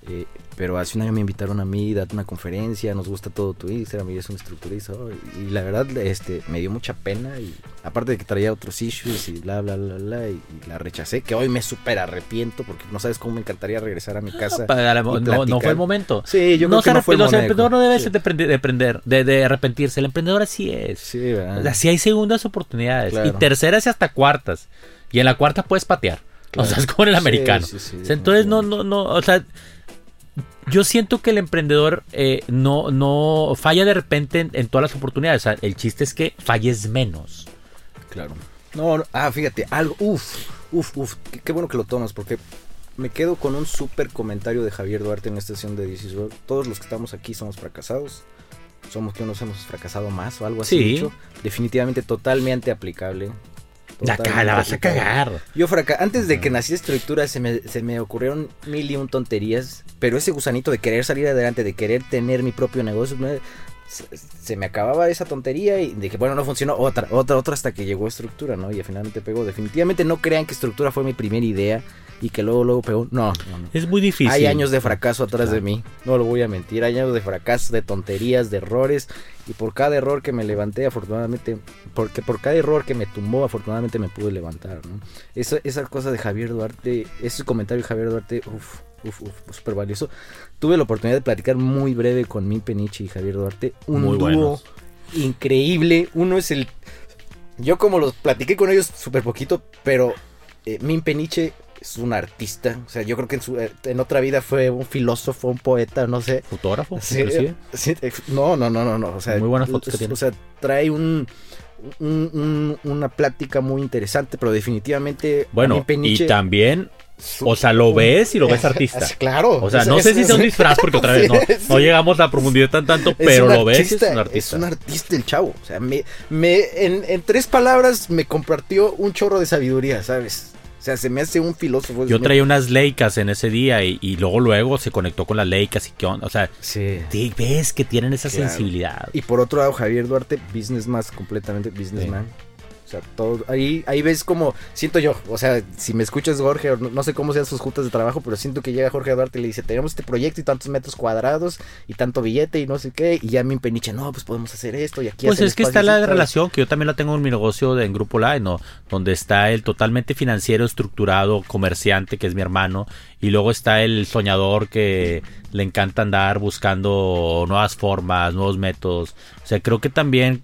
Eh, pero hace un año me invitaron a mí, date una conferencia, nos gusta todo tu Instagram, y es un estructurista. oh, y, la verdad, este, me dio mucha pena. Y aparte de que traía otros issues y bla, bla, bla, bla, y, y la rechacé, que hoy me súper arrepiento porque no sabes cómo me encantaría regresar a mi casa. La- y no, fue el momento. Sí, yo no creo que no fue el momento. emprendedor no debe Sí. de, aprender- de arrepentirse. El emprendedor así es. Sí, ¿verdad? O sea, sí hay segundas oportunidades. Claro. Y terceras y hasta cuartas. Y en la cuarta puedes patear. Claro. O sea, es como en el americano. sí, sí, entonces no, no, no. O sea, yo siento que el emprendedor eh, no, no falla de repente en, en todas las oportunidades. O sea, el chiste es que falles menos. Claro. No, no, ah, fíjate, algo, uff, uff, uff, qué, qué bueno que lo tomas, porque me quedo con un súper comentario de Javier Duarte en esta sesión de This is World. Todos los que estamos aquí somos fracasados. Somos que unos hemos fracasado más o algo así. Sí. dicho. Definitivamente totalmente aplicable. Totalmente la vas a cagar. Yo fraca antes de que naciera estructura se me, se me ocurrieron mil y un tonterías, pero ese gusanito de querer salir adelante, de querer tener mi propio negocio, me- se, se me acababa esa tontería y dije, bueno, no funcionó, otra, otra, otra hasta que llegó estructura, ¿no? Y finalmente pegó. Definitivamente no crean que estructura fue mi primera idea y que luego, luego pegó. No, no, no. Es muy difícil. Hay años de fracaso atrás de Claro. mí, no lo voy a mentir, hay años de fracaso, de tonterías, de errores, y por cada error que me levanté, afortunadamente, porque por cada error que me tumbó, afortunadamente me pude levantar, ¿no? Esa, esa cosa de Javier Duarte, ese comentario de Javier Duarte, uff, uff, uff, súper valioso. Tuve la oportunidad de platicar muy breve con Min Peniche y Javier Duarte, un Muy dúo buenos. increíble, uno es el... Yo como los platiqué con ellos súper poquito, pero eh, Min Peniche es un artista. O sea, yo creo que en, su, eh, en otra vida fue un filósofo, un poeta, no sé. Fotógrafo. Sí, inclusive. sí, eh, no, no, no, no, no. O sea, Muy buenas fotos que es- tiene. O sea, trae un, un- un- una plática muy interesante, pero definitivamente. Bueno, Peniche, y también, o sea, lo ves y lo ves artista. Es- Claro. O sea, es- no sé es- si sea un es- disfraz, porque otra vez no, llegamos a profundidad tan tanto, Es pero lo ves y es artista, un artista. Es un artista el chavo. O sea, me, me, en, en tres palabras me compartió un chorro de sabiduría, ¿sabes? O sea, se me hace un filósofo. Yo traía unas leicas en ese día y, y luego luego se conectó con las leicas y qué onda. O sea, Sí. sí, ves que tienen esa Claro. sensibilidad. Y por otro lado, Javier Duarte, business más completamente businessman. O sea, todo, ahí, ahí ves como, siento yo, o sea, si me escuchas Jorge, no, no, sé cómo sean sus juntas de trabajo, pero siento que llega Jorge Duarte y le dice, tenemos este proyecto y tantos metros cuadrados y tanto billete y no sé qué, y ya me peniche, no, pues podemos hacer esto y aquí Pues es que está la relación, que yo también la tengo en mi negocio de, en Grupo Live, ¿no? Donde está el totalmente financiero, estructurado, comerciante, que es mi hermano, y luego está el soñador que le encanta andar buscando nuevas formas, nuevos métodos. O sea, creo que también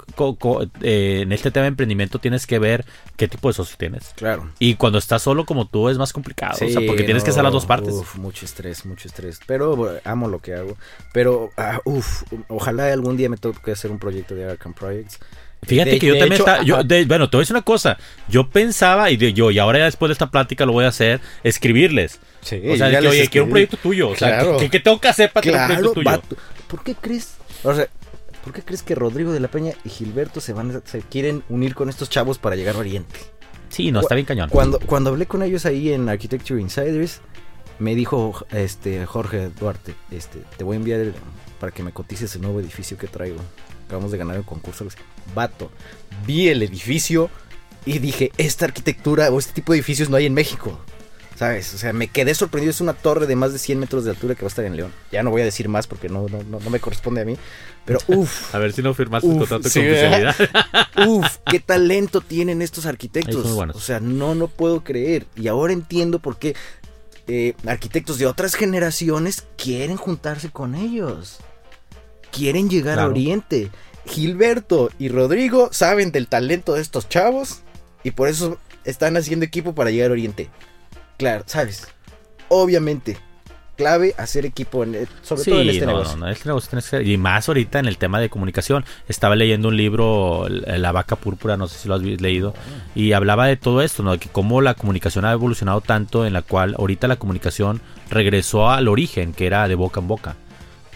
eh, en este tema de emprendimiento tienes que ver qué tipo de socio tienes. Claro. Y cuando estás solo como tú es más complicado. Sí, o sea, porque tienes no, que hacer las dos partes. Uf, mucho estrés, mucho estrés. Pero bueno, amo lo que hago. Pero, uh, uf, ojalá algún día me toque hacer un proyecto de Arkham Projects. Fíjate de, que yo también hecho, está, yo, de, bueno, te voy a decir una cosa. Yo pensaba, y de, yo, y ahora ya después de esta plática lo voy a hacer, escribirles. Sí, o sea, que, oye, quiero un proyecto tuyo. O sea, claro. ¿qué, ¿qué, tengo que hacer para claro, tener un proyecto tuyo? Vato. ¿Por qué crees? O sea, ¿por qué crees que Rodrigo de la Peña y Gilberto se van se quieren unir con estos chavos para llegar a Oriente? Sí, no, está bien cañón. Cuando, cuando hablé con ellos ahí en Architecture Insiders, me dijo este Jorge Duarte, este, te voy a enviar el, para que me cotices el nuevo edificio que traigo. Acabamos de ganar el concurso. Vato, vi el edificio y dije, esta arquitectura o este tipo de edificios no hay en México. ¿Sabes? O sea, me quedé sorprendido. Es una torre de más de 100 metros de altura que va a estar en León. Ya no voy a decir más porque no, no, no, no me corresponde a mí. Pero uff. a ver si no firmaste uf, contrato sí, con Uf, qué talento tienen estos arquitectos. O sea, no, no puedo creer. Y ahora entiendo por qué eh, arquitectos de otras generaciones quieren juntarse con ellos. Quieren llegar claro. a Oriente. Gilberto y Rodrigo saben del talento de estos chavos y por eso están haciendo equipo para llegar a Oriente. Claro, ¿sabes? Obviamente, clave hacer equipo, en, sobre sí, todo en este no, negocio. No, no, este negocio y más ahorita en el tema de comunicación. Estaba leyendo un libro, La vaca púrpura, no sé si lo has leído, y hablaba de todo esto, ¿no? De que cómo la comunicación ha evolucionado tanto en la cual ahorita la comunicación regresó al origen, que era de boca en boca.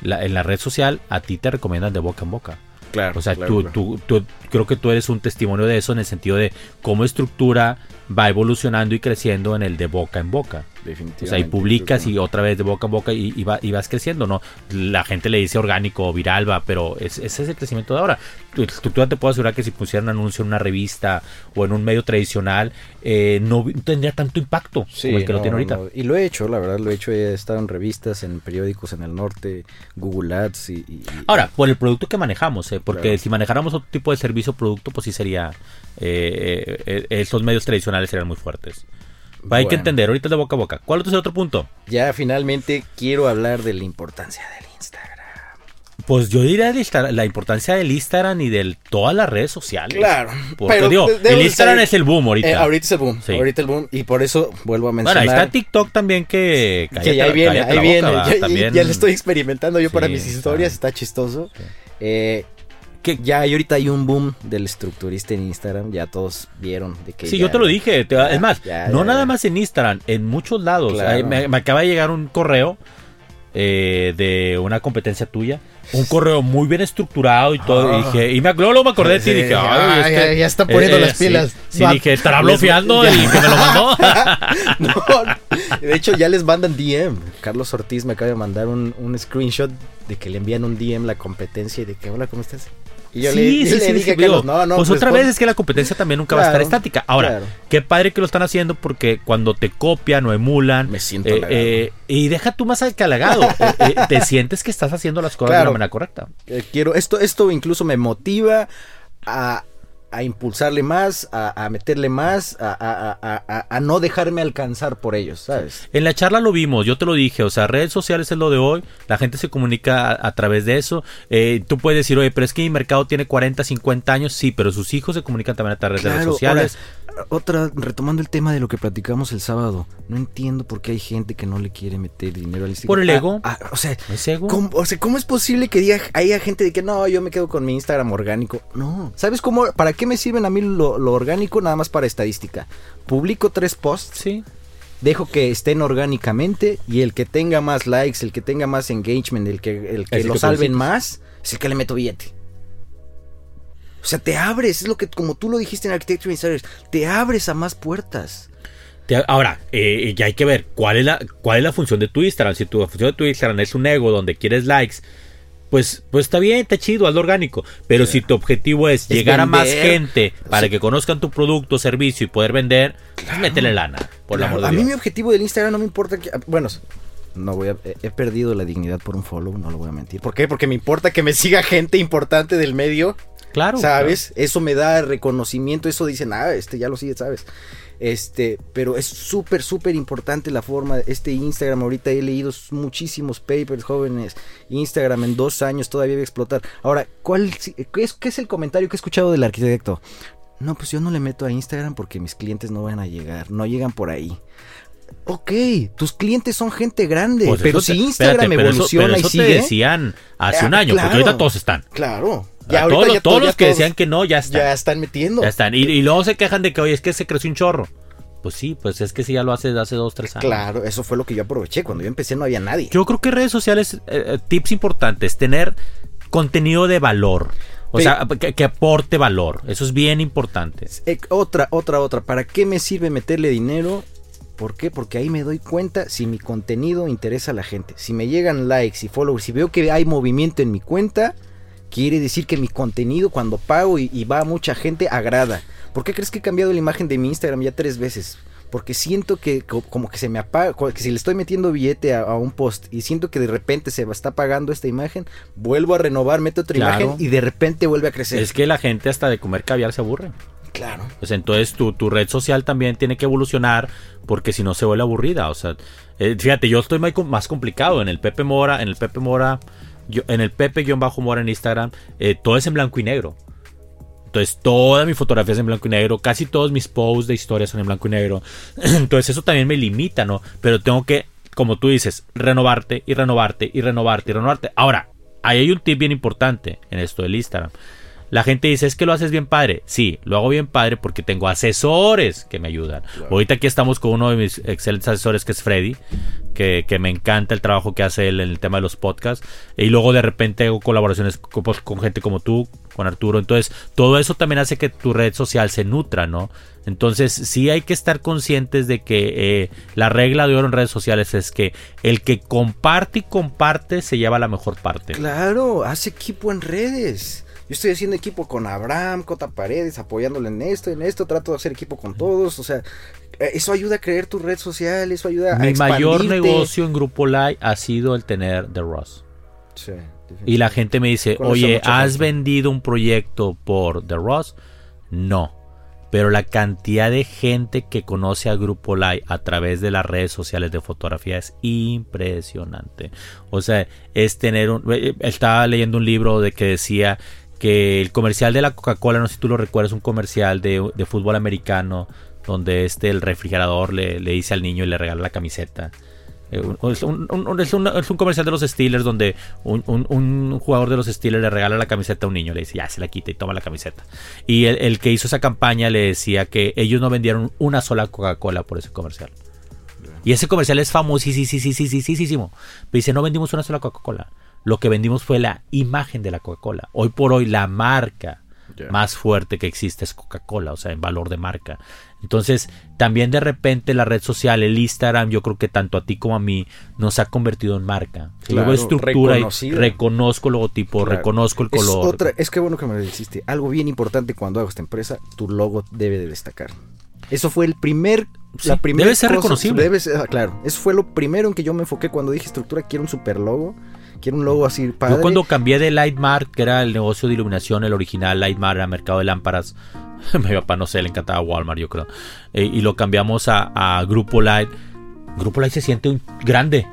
La, en la red social a ti te recomiendan de boca en boca. Claro, o sea, claro, tú, claro. Tú, tú, creo que tú eres un testimonio de eso en el sentido de cómo estructura va evolucionando y creciendo en el de boca en boca. Definitivamente. O sea, y publicas y otra vez de boca en boca y, y, va, y, vas creciendo, ¿no? La gente le dice orgánico o viral, va, pero es, ese es el crecimiento de ahora. Tu estructura te puedo asegurar que si pusieran un anuncio en una revista o en un medio tradicional, eh, no tendría tanto impacto sí, como el que no, lo tiene ahorita. No. Y lo he hecho, la verdad, lo he hecho. He estado en revistas, en periódicos en el norte, Google Ads y. y ahora, por el producto que manejamos, eh, porque claro. si manejáramos otro tipo de servicio o producto, pues sí sería. Eh, eh, esos medios tradicionales serían muy fuertes. Bueno. Hay que entender, ahorita es de boca a boca. ¿Cuál es el otro punto? Ya finalmente quiero hablar de la importancia del Instagram. Pues yo diría la importancia del Instagram y de todas las redes sociales. Claro. Porque pero digo, el Instagram es el boom ahorita. Eh, ahorita es el boom. Sí. Ahorita el boom. Y por eso vuelvo a mencionar. Bueno, ahí está TikTok también que. Que ya ahí viene, ahí viene. Ya, también... ya, le estoy experimentando yo sí, para mis historias. Está, está chistoso. Sí. Eh, que ya hay ahorita hay un boom del estructurista en Instagram, ya todos vieron de que Sí, ya, yo te lo dije, te, ya, es más, ya, no nada más en Instagram, en muchos lados. Claro. Me, me, acaba de llegar un correo eh, de una competencia tuya, un correo muy bien estructurado y todo, oh. y dije, y me, luego me acordé de ti y dije, ay, ya, están poniendo eh, las pilas. Sí, sí dije, estará bloqueando el que me lo mandó. no, de hecho ya les mandan DM. Carlos Ortiz me acaba de mandar un, un screenshot de que le envían un DM la competencia y de que, hola, ¿cómo estás? Y yo sí, le, sí, le sí, dije que digo, no, no, pues, pues otra vez es que la competencia también nunca claro, va a estar estática. Ahora, claro. qué padre que lo están haciendo porque cuando te copian o emulan. Me siento eh, eh, y deja tú más que halagado. eh, te sientes que estás haciendo las cosas claro. de la manera correcta. Eh, quiero, esto, esto incluso me motiva a, a impulsarle más, a, a meterle más, a, no dejarme alcanzar por ellos, ¿sabes? En la charla lo vimos, yo te lo dije, o sea, redes sociales es lo de hoy, la gente se comunica a, través de eso. Eh, tú puedes decir, oye, pero es que mi mercado tiene 40, 50 años, sí, pero sus hijos se comunican también a través claro, de redes sociales. Ahora, otra, retomando el tema de lo que platicamos el sábado, no entiendo por qué hay gente que no le quiere meter dinero al Instagram. Por el ego. Ah, ah, o, sea, ¿Es ego? ¿cómo, o sea, ¿cómo es posible que diga, haya gente de que no, yo me quedo con mi Instagram orgánico? No, ¿sabes cómo? ¿Para qué me sirven a mí lo, lo orgánico? Nada más para estadística. Publico tres posts. Sí dejo que estén orgánicamente y el que tenga más likes, el que tenga más engagement, el que, el que lo que salven más, es el que le meto billete. O sea, te abres, es lo que como tú lo dijiste en Architecture Insiders, te abres a más puertas. Ahora, eh, ya hay que ver cuál es, la, cuál es la función de tu Instagram. Si tu función de tu Instagram es un ego donde quieres likes, pues, pues está bien, está chido, hazlo orgánico. Pero si tu objetivo es, llegar a más gente para que conozcan tu producto, servicio y poder vender, pues métele lana, por la A mí mi objetivo del Instagram no me importa que, bueno, no voy a, he perdido la dignidad por un follow, no lo voy a mentir. ¿Por qué? Porque me importa que me siga gente importante del medio. Claro. ¿Sabes? Eso me da reconocimiento, eso dicen, ah, este ya lo sigue, ¿sabes? Este, pero es súper, súper importante la forma. Este Instagram, ahorita he leído muchísimos papers jóvenes. Instagram en dos años todavía va a explotar. Ahora, ¿cuál, qué, es, ¿qué es el comentario que he escuchado del arquitecto? No, pues yo no le meto a Instagram porque mis clientes no van a llegar, no llegan por ahí. Ok, tus clientes son gente grande, pues pero si Instagram evoluciona eso, y sigue. te decían hace un ah, año, porque ahorita todos están. Claro. Ya, todos, todos los que decían que no, ya están. Ya están metiendo. Ya están. Y, luego se quejan de que, oye, es que se creció un chorro. Pues sí, pues es que si ya lo hace hace dos, tres años. Claro, eso fue lo que yo aproveché. Cuando yo empecé no había nadie. Yo creo que redes sociales, eh, eh, tips importantes, tener contenido de valor. O sea, que, aporte valor. Eso es bien importante. Eh, otra, otra, otra. ¿Para qué me sirve meterle dinero? ¿Por qué? Porque ahí me doy cuenta si mi contenido interesa a la gente. Si me llegan likes y followers, si veo que hay movimiento en mi cuenta, quiere decir que mi contenido cuando pago y, va a mucha gente agrada. ¿Por qué crees que he cambiado la imagen de mi Instagram ya tres veces? Porque siento que como que se me apaga, que si le estoy metiendo billete a, un post y siento que de repente se está apagando esta imagen, vuelvo a renovar, meto otra imagen y de repente vuelve a crecer. Es que la gente hasta de comer caviar se aburre. Claro. Pues entonces tu, tu red social también tiene que evolucionar porque si no se vuelve aburrida. O sea, eh, fíjate, yo estoy más complicado en el Pepe Mora, en el Pepe Mora yo, en el Pepe-Mora en Instagram, eh, todo es en blanco y negro. Entonces, toda mi fotografía es en blanco y negro. Casi todos mis posts de historias son en blanco y negro. Entonces, eso también me limita, ¿no? Pero tengo que, como tú dices, renovarte y renovarte y renovarte y renovarte. Ahora, ahí hay un tip bien importante en esto del Instagram. La gente dice, es que lo haces bien padre. Sí, lo hago bien padre porque tengo asesores que me ayudan. Ahorita aquí estamos con uno de mis excelentes asesores que es Freddy, que, me encanta el trabajo que hace él en el tema de los podcasts. Y luego de repente hago colaboraciones con, pues, con gente como tú, con Arturo. Entonces, todo eso también hace que tu red social se nutra, ¿no? Entonces, sí hay que estar conscientes de que eh, la regla de oro en redes sociales es que el que comparte y comparte se lleva la mejor parte. Claro, hace equipo en redes. Yo estoy haciendo equipo con Abraham, Cota Paredes, apoyándole en esto, en esto, trato de hacer equipo con todos, o sea, eh, eso ayuda a crear tu red social, eso ayuda a Mi mayor negocio en Grupo Live ha sido el tener The Ross. Sí, y la gente me dice, oye, ¿has vendido un proyecto por The Ross? No. Pero la cantidad de gente que conoce a Grupo Live a través de las redes sociales de fotografía es impresionante. O sea, es tener un... Eh, eh, estaba leyendo un libro de que decía que el comercial de la Coca-Cola, no sé si tú lo recuerdas, un comercial de, fútbol americano donde este el refrigerador le, dice al niño y le regala la camiseta. Eh, es, un, comercial de los Steelers donde un, jugador de los Steelers le regala la camiseta a un niño, le dice ya se la quita y toma la camiseta. Y el, que hizo esa campaña le decía que ellos no vendieron una sola Coca-Cola por ese comercial. Y ese comercial es famosísimo. Dice, no vendimos una sola Coca-Cola lo que vendimos fue la imagen de la Coca-Cola. Hoy por hoy la marca más fuerte que existe es Coca-Cola, o sea, en valor de marca. Entonces, también de repente la red social, el Instagram, yo creo que tanto a ti como a mí nos ha convertido en marca. Luego estructura y reconozco el logotipo, reconozco el color. Es, otra, es que bueno que me lo dijiste. Algo bien importante cuando hago esta empresa, tu logo debe de destacar. Eso fue el primer la primera debe ser reconocible. Debe ser, ah, claro, eso fue lo primero en que yo me enfoqué cuando dije estructura, quiero un super logo Quiero un logo así padre. Yo cuando cambié de Lightmark, que era el negocio de iluminación, el original Lightmark era mercado de lámparas. mi papá, no sé, le encantaba Walmart, yo creo. Eh, y lo cambiamos a, Grupo Light. Grupo Light se siente grande.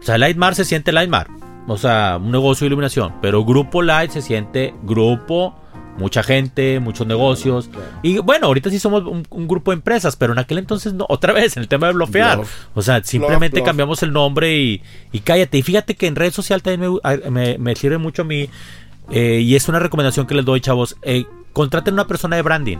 O sea, Lightmark se siente Lightmark. O sea, un negocio de iluminación. Pero Grupo Light se siente grupo mucha gente, muchos negocios. Y bueno, ahorita sí somos un, grupo de empresas, pero en aquel entonces no, otra vez en el tema de bloquear. O sea, simplemente cambiamos el nombre y, y, cállate. Y fíjate que en red social también me, sirve mucho a mí. Eh, y es una recomendación que les doy, chavos. Eh, contraten una persona de branding.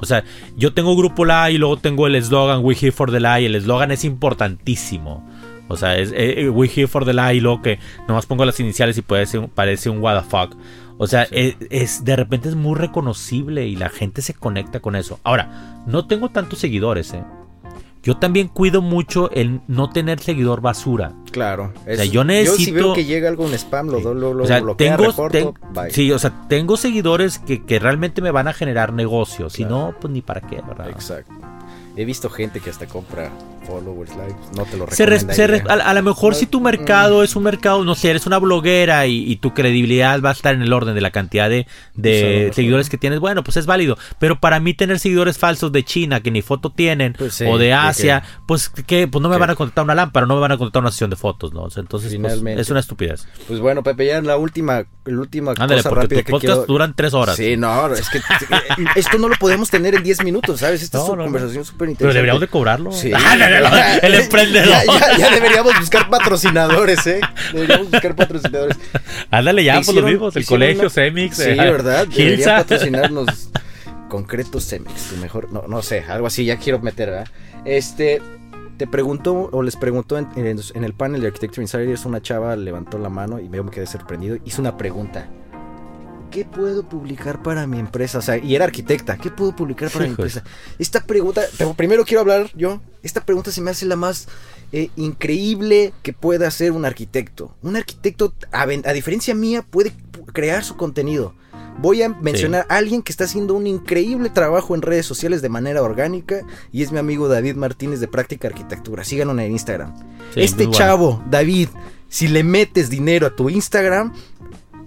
O sea, yo tengo Grupo La y luego tengo el eslogan We Here for the Lie. El eslogan es importantísimo. O sea, es eh, We Here for the Lie y luego que nomás pongo las iniciales y puede ser, parece un what the fuck. O sea, es, de repente es muy reconocible y la gente se conecta con eso. Ahora, no tengo tantos seguidores, ¿eh? yo también cuido mucho el no tener seguidor basura. Claro. O sea, yo necesito. Yo si veo que llega algo en spam, lo, lo, lo, o sea, bloquea, tengo, reporto, ten- sí, o sea, tengo seguidores que, que realmente me van a generar negocios. Si Claro. no, pues ni para qué, ¿verdad? Exacto. He visto gente que hasta compra followers, likes, no te lo Se se a, a lo mejor No, si tu mm. mercado es un mercado, no sé, eres una bloguera y, y tu credibilidad va a estar en el orden de la cantidad de, seguidores que tienes, bueno, pues es válido. Pero para mí tener seguidores falsos de China que ni foto tienen Pues sí, o de ¿de Asia, pues que pues no me van a contratar una lámpara, no me van a contratar una sesión de fotos, ¿no? Entonces pues, es una estupidez. Pues bueno, Pepe, ya en la última, la última Ándale, cosa porque rápida que quiero... duran tres horas. Sí, no, es que eh, esto no lo podemos tener en 10 minutos, ¿sabes? Esta No, es una no, no. conversación súper Pero interesante. deberíamos de cobrarlo. Sí. Ah, el emprendedor. Ya, ya- ya deberíamos buscar patrocinadores, ¿eh? Deberíamos buscar patrocinadores. Ándale ya, por los Hicieron- mismos, el colegio, una- Semix. Sí, eh, ¿verdad? Debería patrocinarnos concreto Cemex, tu mejor, no, no sé, algo así, ya quiero meter, ¿verdad? Este, te preguntó, o les preguntó en, en- en el panel de Architecture Insiders, una chava levantó la mano y yo me quedé sorprendido, hizo una pregunta. ¿Qué puedo publicar para mi empresa? O sea, y era arquitecta. ¿Qué puedo publicar para mi empresa? Esta pregunta, pero primero quiero hablar yo. Esta pregunta se me hace la más eh, increíble que pueda hacer un arquitecto. Un arquitecto, a, a diferencia mía, puede pu- crear su contenido. Voy a mencionar a alguien que está haciendo un increíble trabajo en redes sociales de manera orgánica y es mi amigo David Martínez de Práctica Arquitectura. Síganlo en Instagram. Sí, este chavo, David, si le metes dinero a tu Instagram,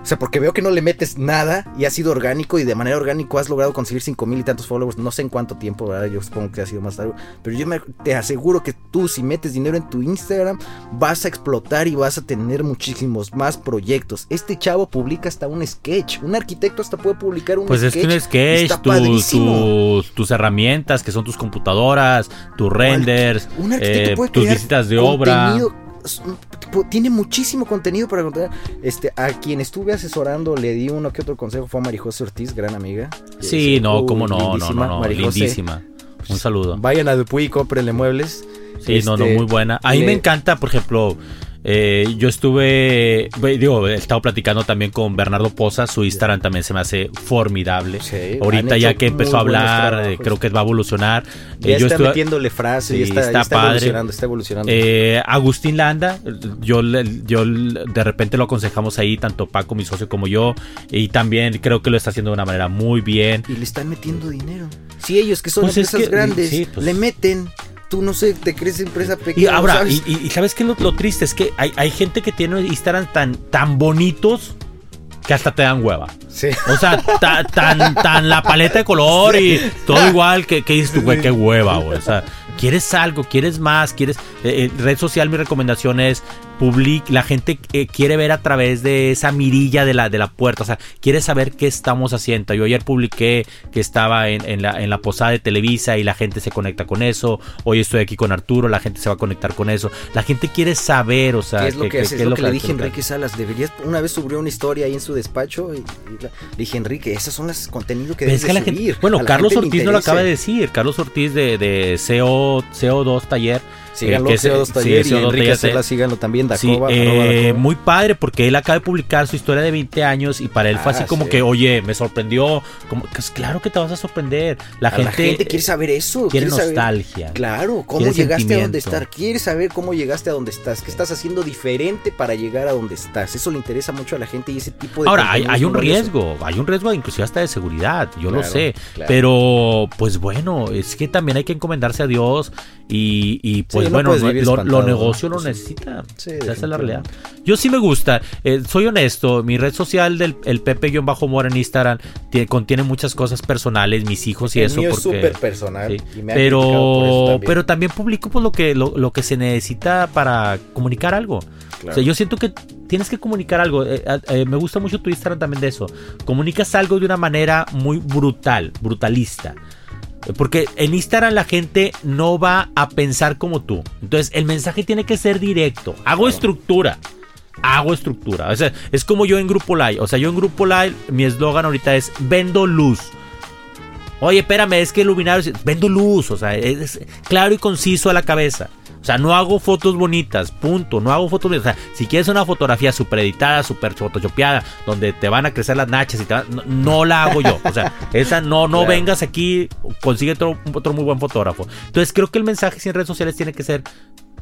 o sea, porque veo que no le metes nada y ha sido orgánico y de manera orgánica has logrado conseguir cinco mil y tantos followers, no sé en cuánto tiempo, ¿verdad? Yo supongo que ha sido más tarde, pero yo me- te aseguro que tú si metes dinero en tu Instagram vas a explotar y vas a tener muchísimos más proyectos. Este chavo publica hasta un sketch, un arquitecto hasta puede publicar un Pues es sketch. que un sketch, Está tus, padrísimo. tus, tus herramientas, que son tus computadoras, tus renders, Un arquitecto eh, puede tus visitas de obra. Tiene muchísimo contenido para contar. Este, a quien estuve asesorando le di uno que otro consejo fue a Marijose Ortiz, gran amiga. Sí, Este, no, uy, cómo no, no, lindísima, no, no, Marijose. lindísima. Un saludo. Vayan a Dupuy y cómprenle muebles. Sí, no, no, Este, muy buena. A mí le- me encanta, por ejemplo, eh, yo estuve, ve- digo, he estado platicando también con Bernardo Poza, su Instagram también se me hace formidable. Sí, Ahorita ya que empezó a hablar, trabajos. creo que va a evolucionar. Ya Eh, yo está estuve- metiéndole frases, Sí, está, ya está está padre. evolucionando, está evolucionando. Eh, Agustín Landa, yo, yo de repente lo aconsejamos ahí, tanto Paco, mi socio, como yo, y también creo que lo está haciendo de una manera muy bien. y le están metiendo dinero. Si ellos que son Pues es empresas que- grandes sí, pues- le meten, tú no sé, te crees empresa Y pequeña. ahora, ¿sabes? y, y- y ¿sabes qué es lo, lo triste? Es que hay, hay gente que tiene Instagram tan, tan bonitos que hasta te dan hueva. Sí. O sea, ta- tan, tan la paleta de color y todo igual que, que dices tú, güey, qué hueva, güey. O sea, quieres algo, quieres más, quieres... eh, eh, red social, mi recomendación es public, la gente eh, quiere ver a través de esa mirilla de la, de la puerta, o sea, quiere saber qué estamos haciendo. Yo ayer publiqué que estaba en, en la, en la posada de Televisa y la gente se conecta con eso. Hoy estoy aquí con Arturo, la gente se va a conectar con eso. La gente quiere saber, o sea, ¿Qué es lo que, hace? Es lo que le dije a Enrique Salas. Deberías, una vez subió una historia ahí en su despacho y, y la- le dije, Enrique, esos son los contenidos que debes es que de la gente, bueno, Carlos Ortiz no lo acaba de decir. Carlos Ortiz de, de CO, CO2 Taller. Síganlo, eh, que es- CO2 sí, Taller y CO2 Enrique Salas, síganlo también, Sí, Dacoba, eh, arroba Dacoba. muy padre porque él acaba de publicar su historia de 20 años y para él fue Ah, así como sí. que, oye, me sorprendió. Como, pues claro que te vas a sorprender. La, A gente, la gente quiere saber eso. quiere saber- nostalgia. Claro, cómo Quiere llegaste a donde estar. Quiere saber cómo llegaste a donde estás. ¿Qué estás haciendo diferente para llegar a donde estás? Eso le interesa mucho a la gente y ese tipo de. Ahora, hay, hay un riesgo, hay un riesgo inclusive hasta de seguridad, yo lo Claro, sé, claro. pero pues bueno, es que también hay que encomendarse a Dios y, y, pues No bueno, puedes lo, vivir lo- negocio ¿no? lo necesita, Sí, esa es la realidad. Yo sí me gusta, eh, soy honesto, mi red social del el Pepe-Mora en Instagram tie- contiene muchas cosas personales, mis hijos y El eso, mío es porque... súper personal. Sí, y me por eso pero, también. pero también publico pues, lo, que, lo, lo que se necesita para comunicar algo. Claro. O sea, yo siento que tienes que comunicar algo. Eh, eh, me gusta mucho tu Instagram también de eso. Comunicas algo de una manera muy brutal, brutalista. Porque en Instagram la gente no va a pensar como tú. Entonces el mensaje tiene que ser directo. Hago estructura. Hago estructura. O sea, es como yo en Grupo Live. O sea, yo en Grupo Live, mi eslogan ahorita es vendo luz. Oye, espérame, es que el luminario, vendo luz, o sea, es claro y conciso a la cabeza. O sea, no hago fotos bonitas, punto. No hago fotos bonitas. O sea, si quieres una fotografía super editada, super photoshopeada, donde te van a crecer las nachas y te no, la hago yo. O sea, esa no, no vengas aquí, consigue otro, otro muy buen fotógrafo. Entonces, creo que el mensaje en redes sociales tiene que ser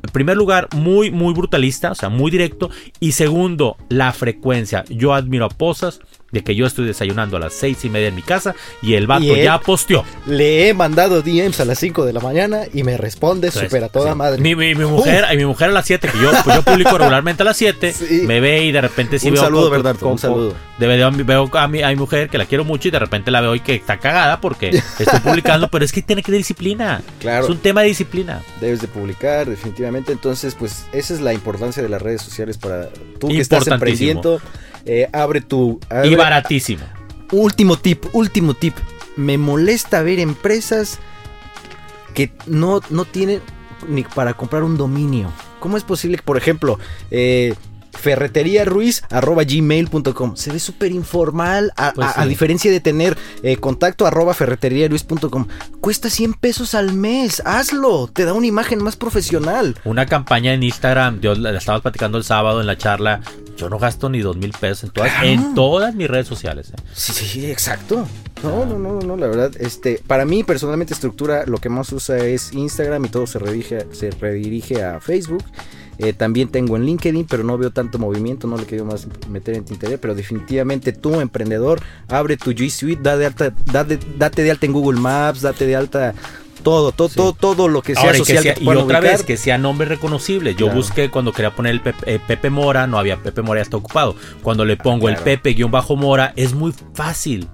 en primer lugar, muy, muy brutalista, o sea, muy directo. Y segundo, la frecuencia. Yo admiro a Posas, de que yo estoy desayunando a las seis y media en mi casa y el vato ya posteó. Le he mandado DMs a las 5 de la mañana y me responde súper a toda madre. Mi, mujer, mi mujer a las 7, que yo, pues yo publico regularmente a las 7, me ve y de repente sí un veo... Saludo, verdad, un saludo, veo, veo a, mi, a mi mujer que la quiero mucho y de repente la veo y que está cagada porque estoy publicando, pero es que tiene que tener disciplina. Claro. Es un tema de disciplina. Debes de publicar, definitivamente. Entonces, pues esa es la importancia de las redes sociales para tú que estás emprendiendo eh, abre tu... y baratísimo. Último tip, último tip. Me molesta ver empresas que no, no tienen ni para comprar un dominio. ¿Cómo es posible que, por ejemplo, eh, ferreteriaruiz.gmail.com. Se ve súper informal, a, pues diferencia de tener eh, contacto arroba ferreteriaruiz.com. Cuesta 100 pesos al mes, hazlo, te da una imagen más profesional. Una campaña en Instagram, yo la estaba platicando el sábado en la charla, yo no gasto ni dos mil pesos en todas, en todas mis redes sociales. ¿eh? Sí, sí, exacto. No, no, no, no, la verdad, este, para mí personalmente estructura lo que más usa es Instagram y todo se redirige, se redirige a Facebook. Eh, también tengo en LinkedIn, pero no veo tanto movimiento, no le quiero más meter en Tintería, pero definitivamente tú, emprendedor, abre tu G Suite, date de alta, date, de alta en Google Maps, date de alta todo, todo, todo, todo lo que sea social. y otra vez, que sea nombre reconocible. Yo busqué cuando quería poner el Pepe, eh, Pepe, Mora, no había Pepe Mora, ya está ocupado. Cuando le pongo el Pepe-Mora, es muy fácil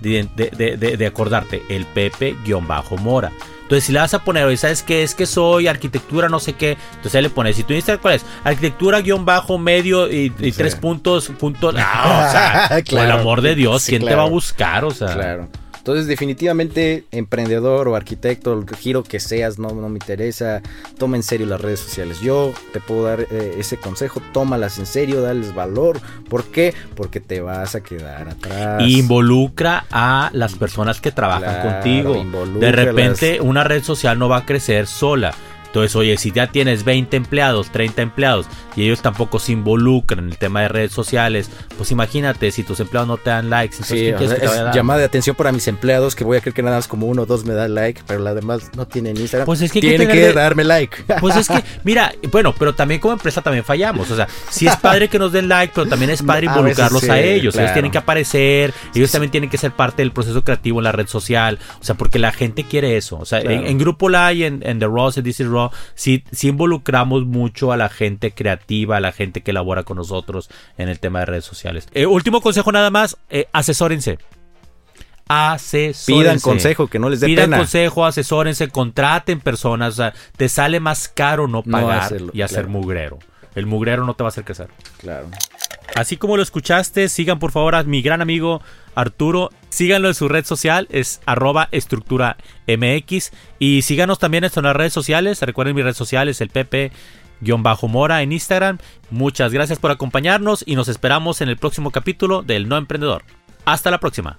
de, de, de acordarte. El Pepe-Mora. Entonces, si le vas a poner, oye, ¿sabes qué? Es que soy arquitectura, no sé qué. Entonces ahí le pones, si tu Instagram, ¿cuál es? Arquitectura, guion bajo, medio y, tres puntos, punto. No, o sea, por el amor de Dios, ¿quién te va a buscar? O sea. Claro. Entonces, definitivamente, emprendedor o arquitecto, el giro que seas, no, no me interesa. Toma en serio las redes sociales. Yo te puedo dar eh, ese consejo. Tómalas en serio, dales valor. ¿Por qué? Porque te vas a quedar atrás. Involucra a las personas que trabajan contigo. De repente, una red social no va a crecer sola entonces, oye, si ya tienes 20 empleados, 30 empleados y ellos tampoco se involucran en el tema de redes sociales, pues imagínate si tus empleados no te dan likes. Entonces, es llamada de atención para mis empleados que voy a creer que nada más como uno o dos me dan like, pero la demás no tienen Instagram. Pues es que tienen que, darme like. Pues es que, mira, bueno, pero también como empresa también fallamos. O sea, sí es padre que nos den like, pero también es padre involucrarlos a, ellos. Ellos tienen que aparecer, ellos también tienen que ser parte del proceso creativo en la red social. O sea, porque la gente quiere eso. O sea, en, Grupo Live, en, en The Raw, en This si involucramos mucho a la gente creativa, a la gente que elabora con nosotros en el tema de redes sociales. Eh, último consejo nada más, eh, asesórense. Asesórense. Pidan consejo, que no les dé Pidan consejo, asesórense, contraten personas. te sale más caro no pagar y hacer mugrero. El mugrero no te va a hacer crecer. Claro. Así como lo escuchaste, sigan por favor a mi gran amigo Arturo. Síganlo en su red social, es arroba estructura MX. Y síganos también en nuestras redes sociales. Recuerden mi red social es el Pepe-Mora en Instagram. Muchas gracias por acompañarnos y nos esperamos en el próximo capítulo del No Emprendedor. Hasta la próxima.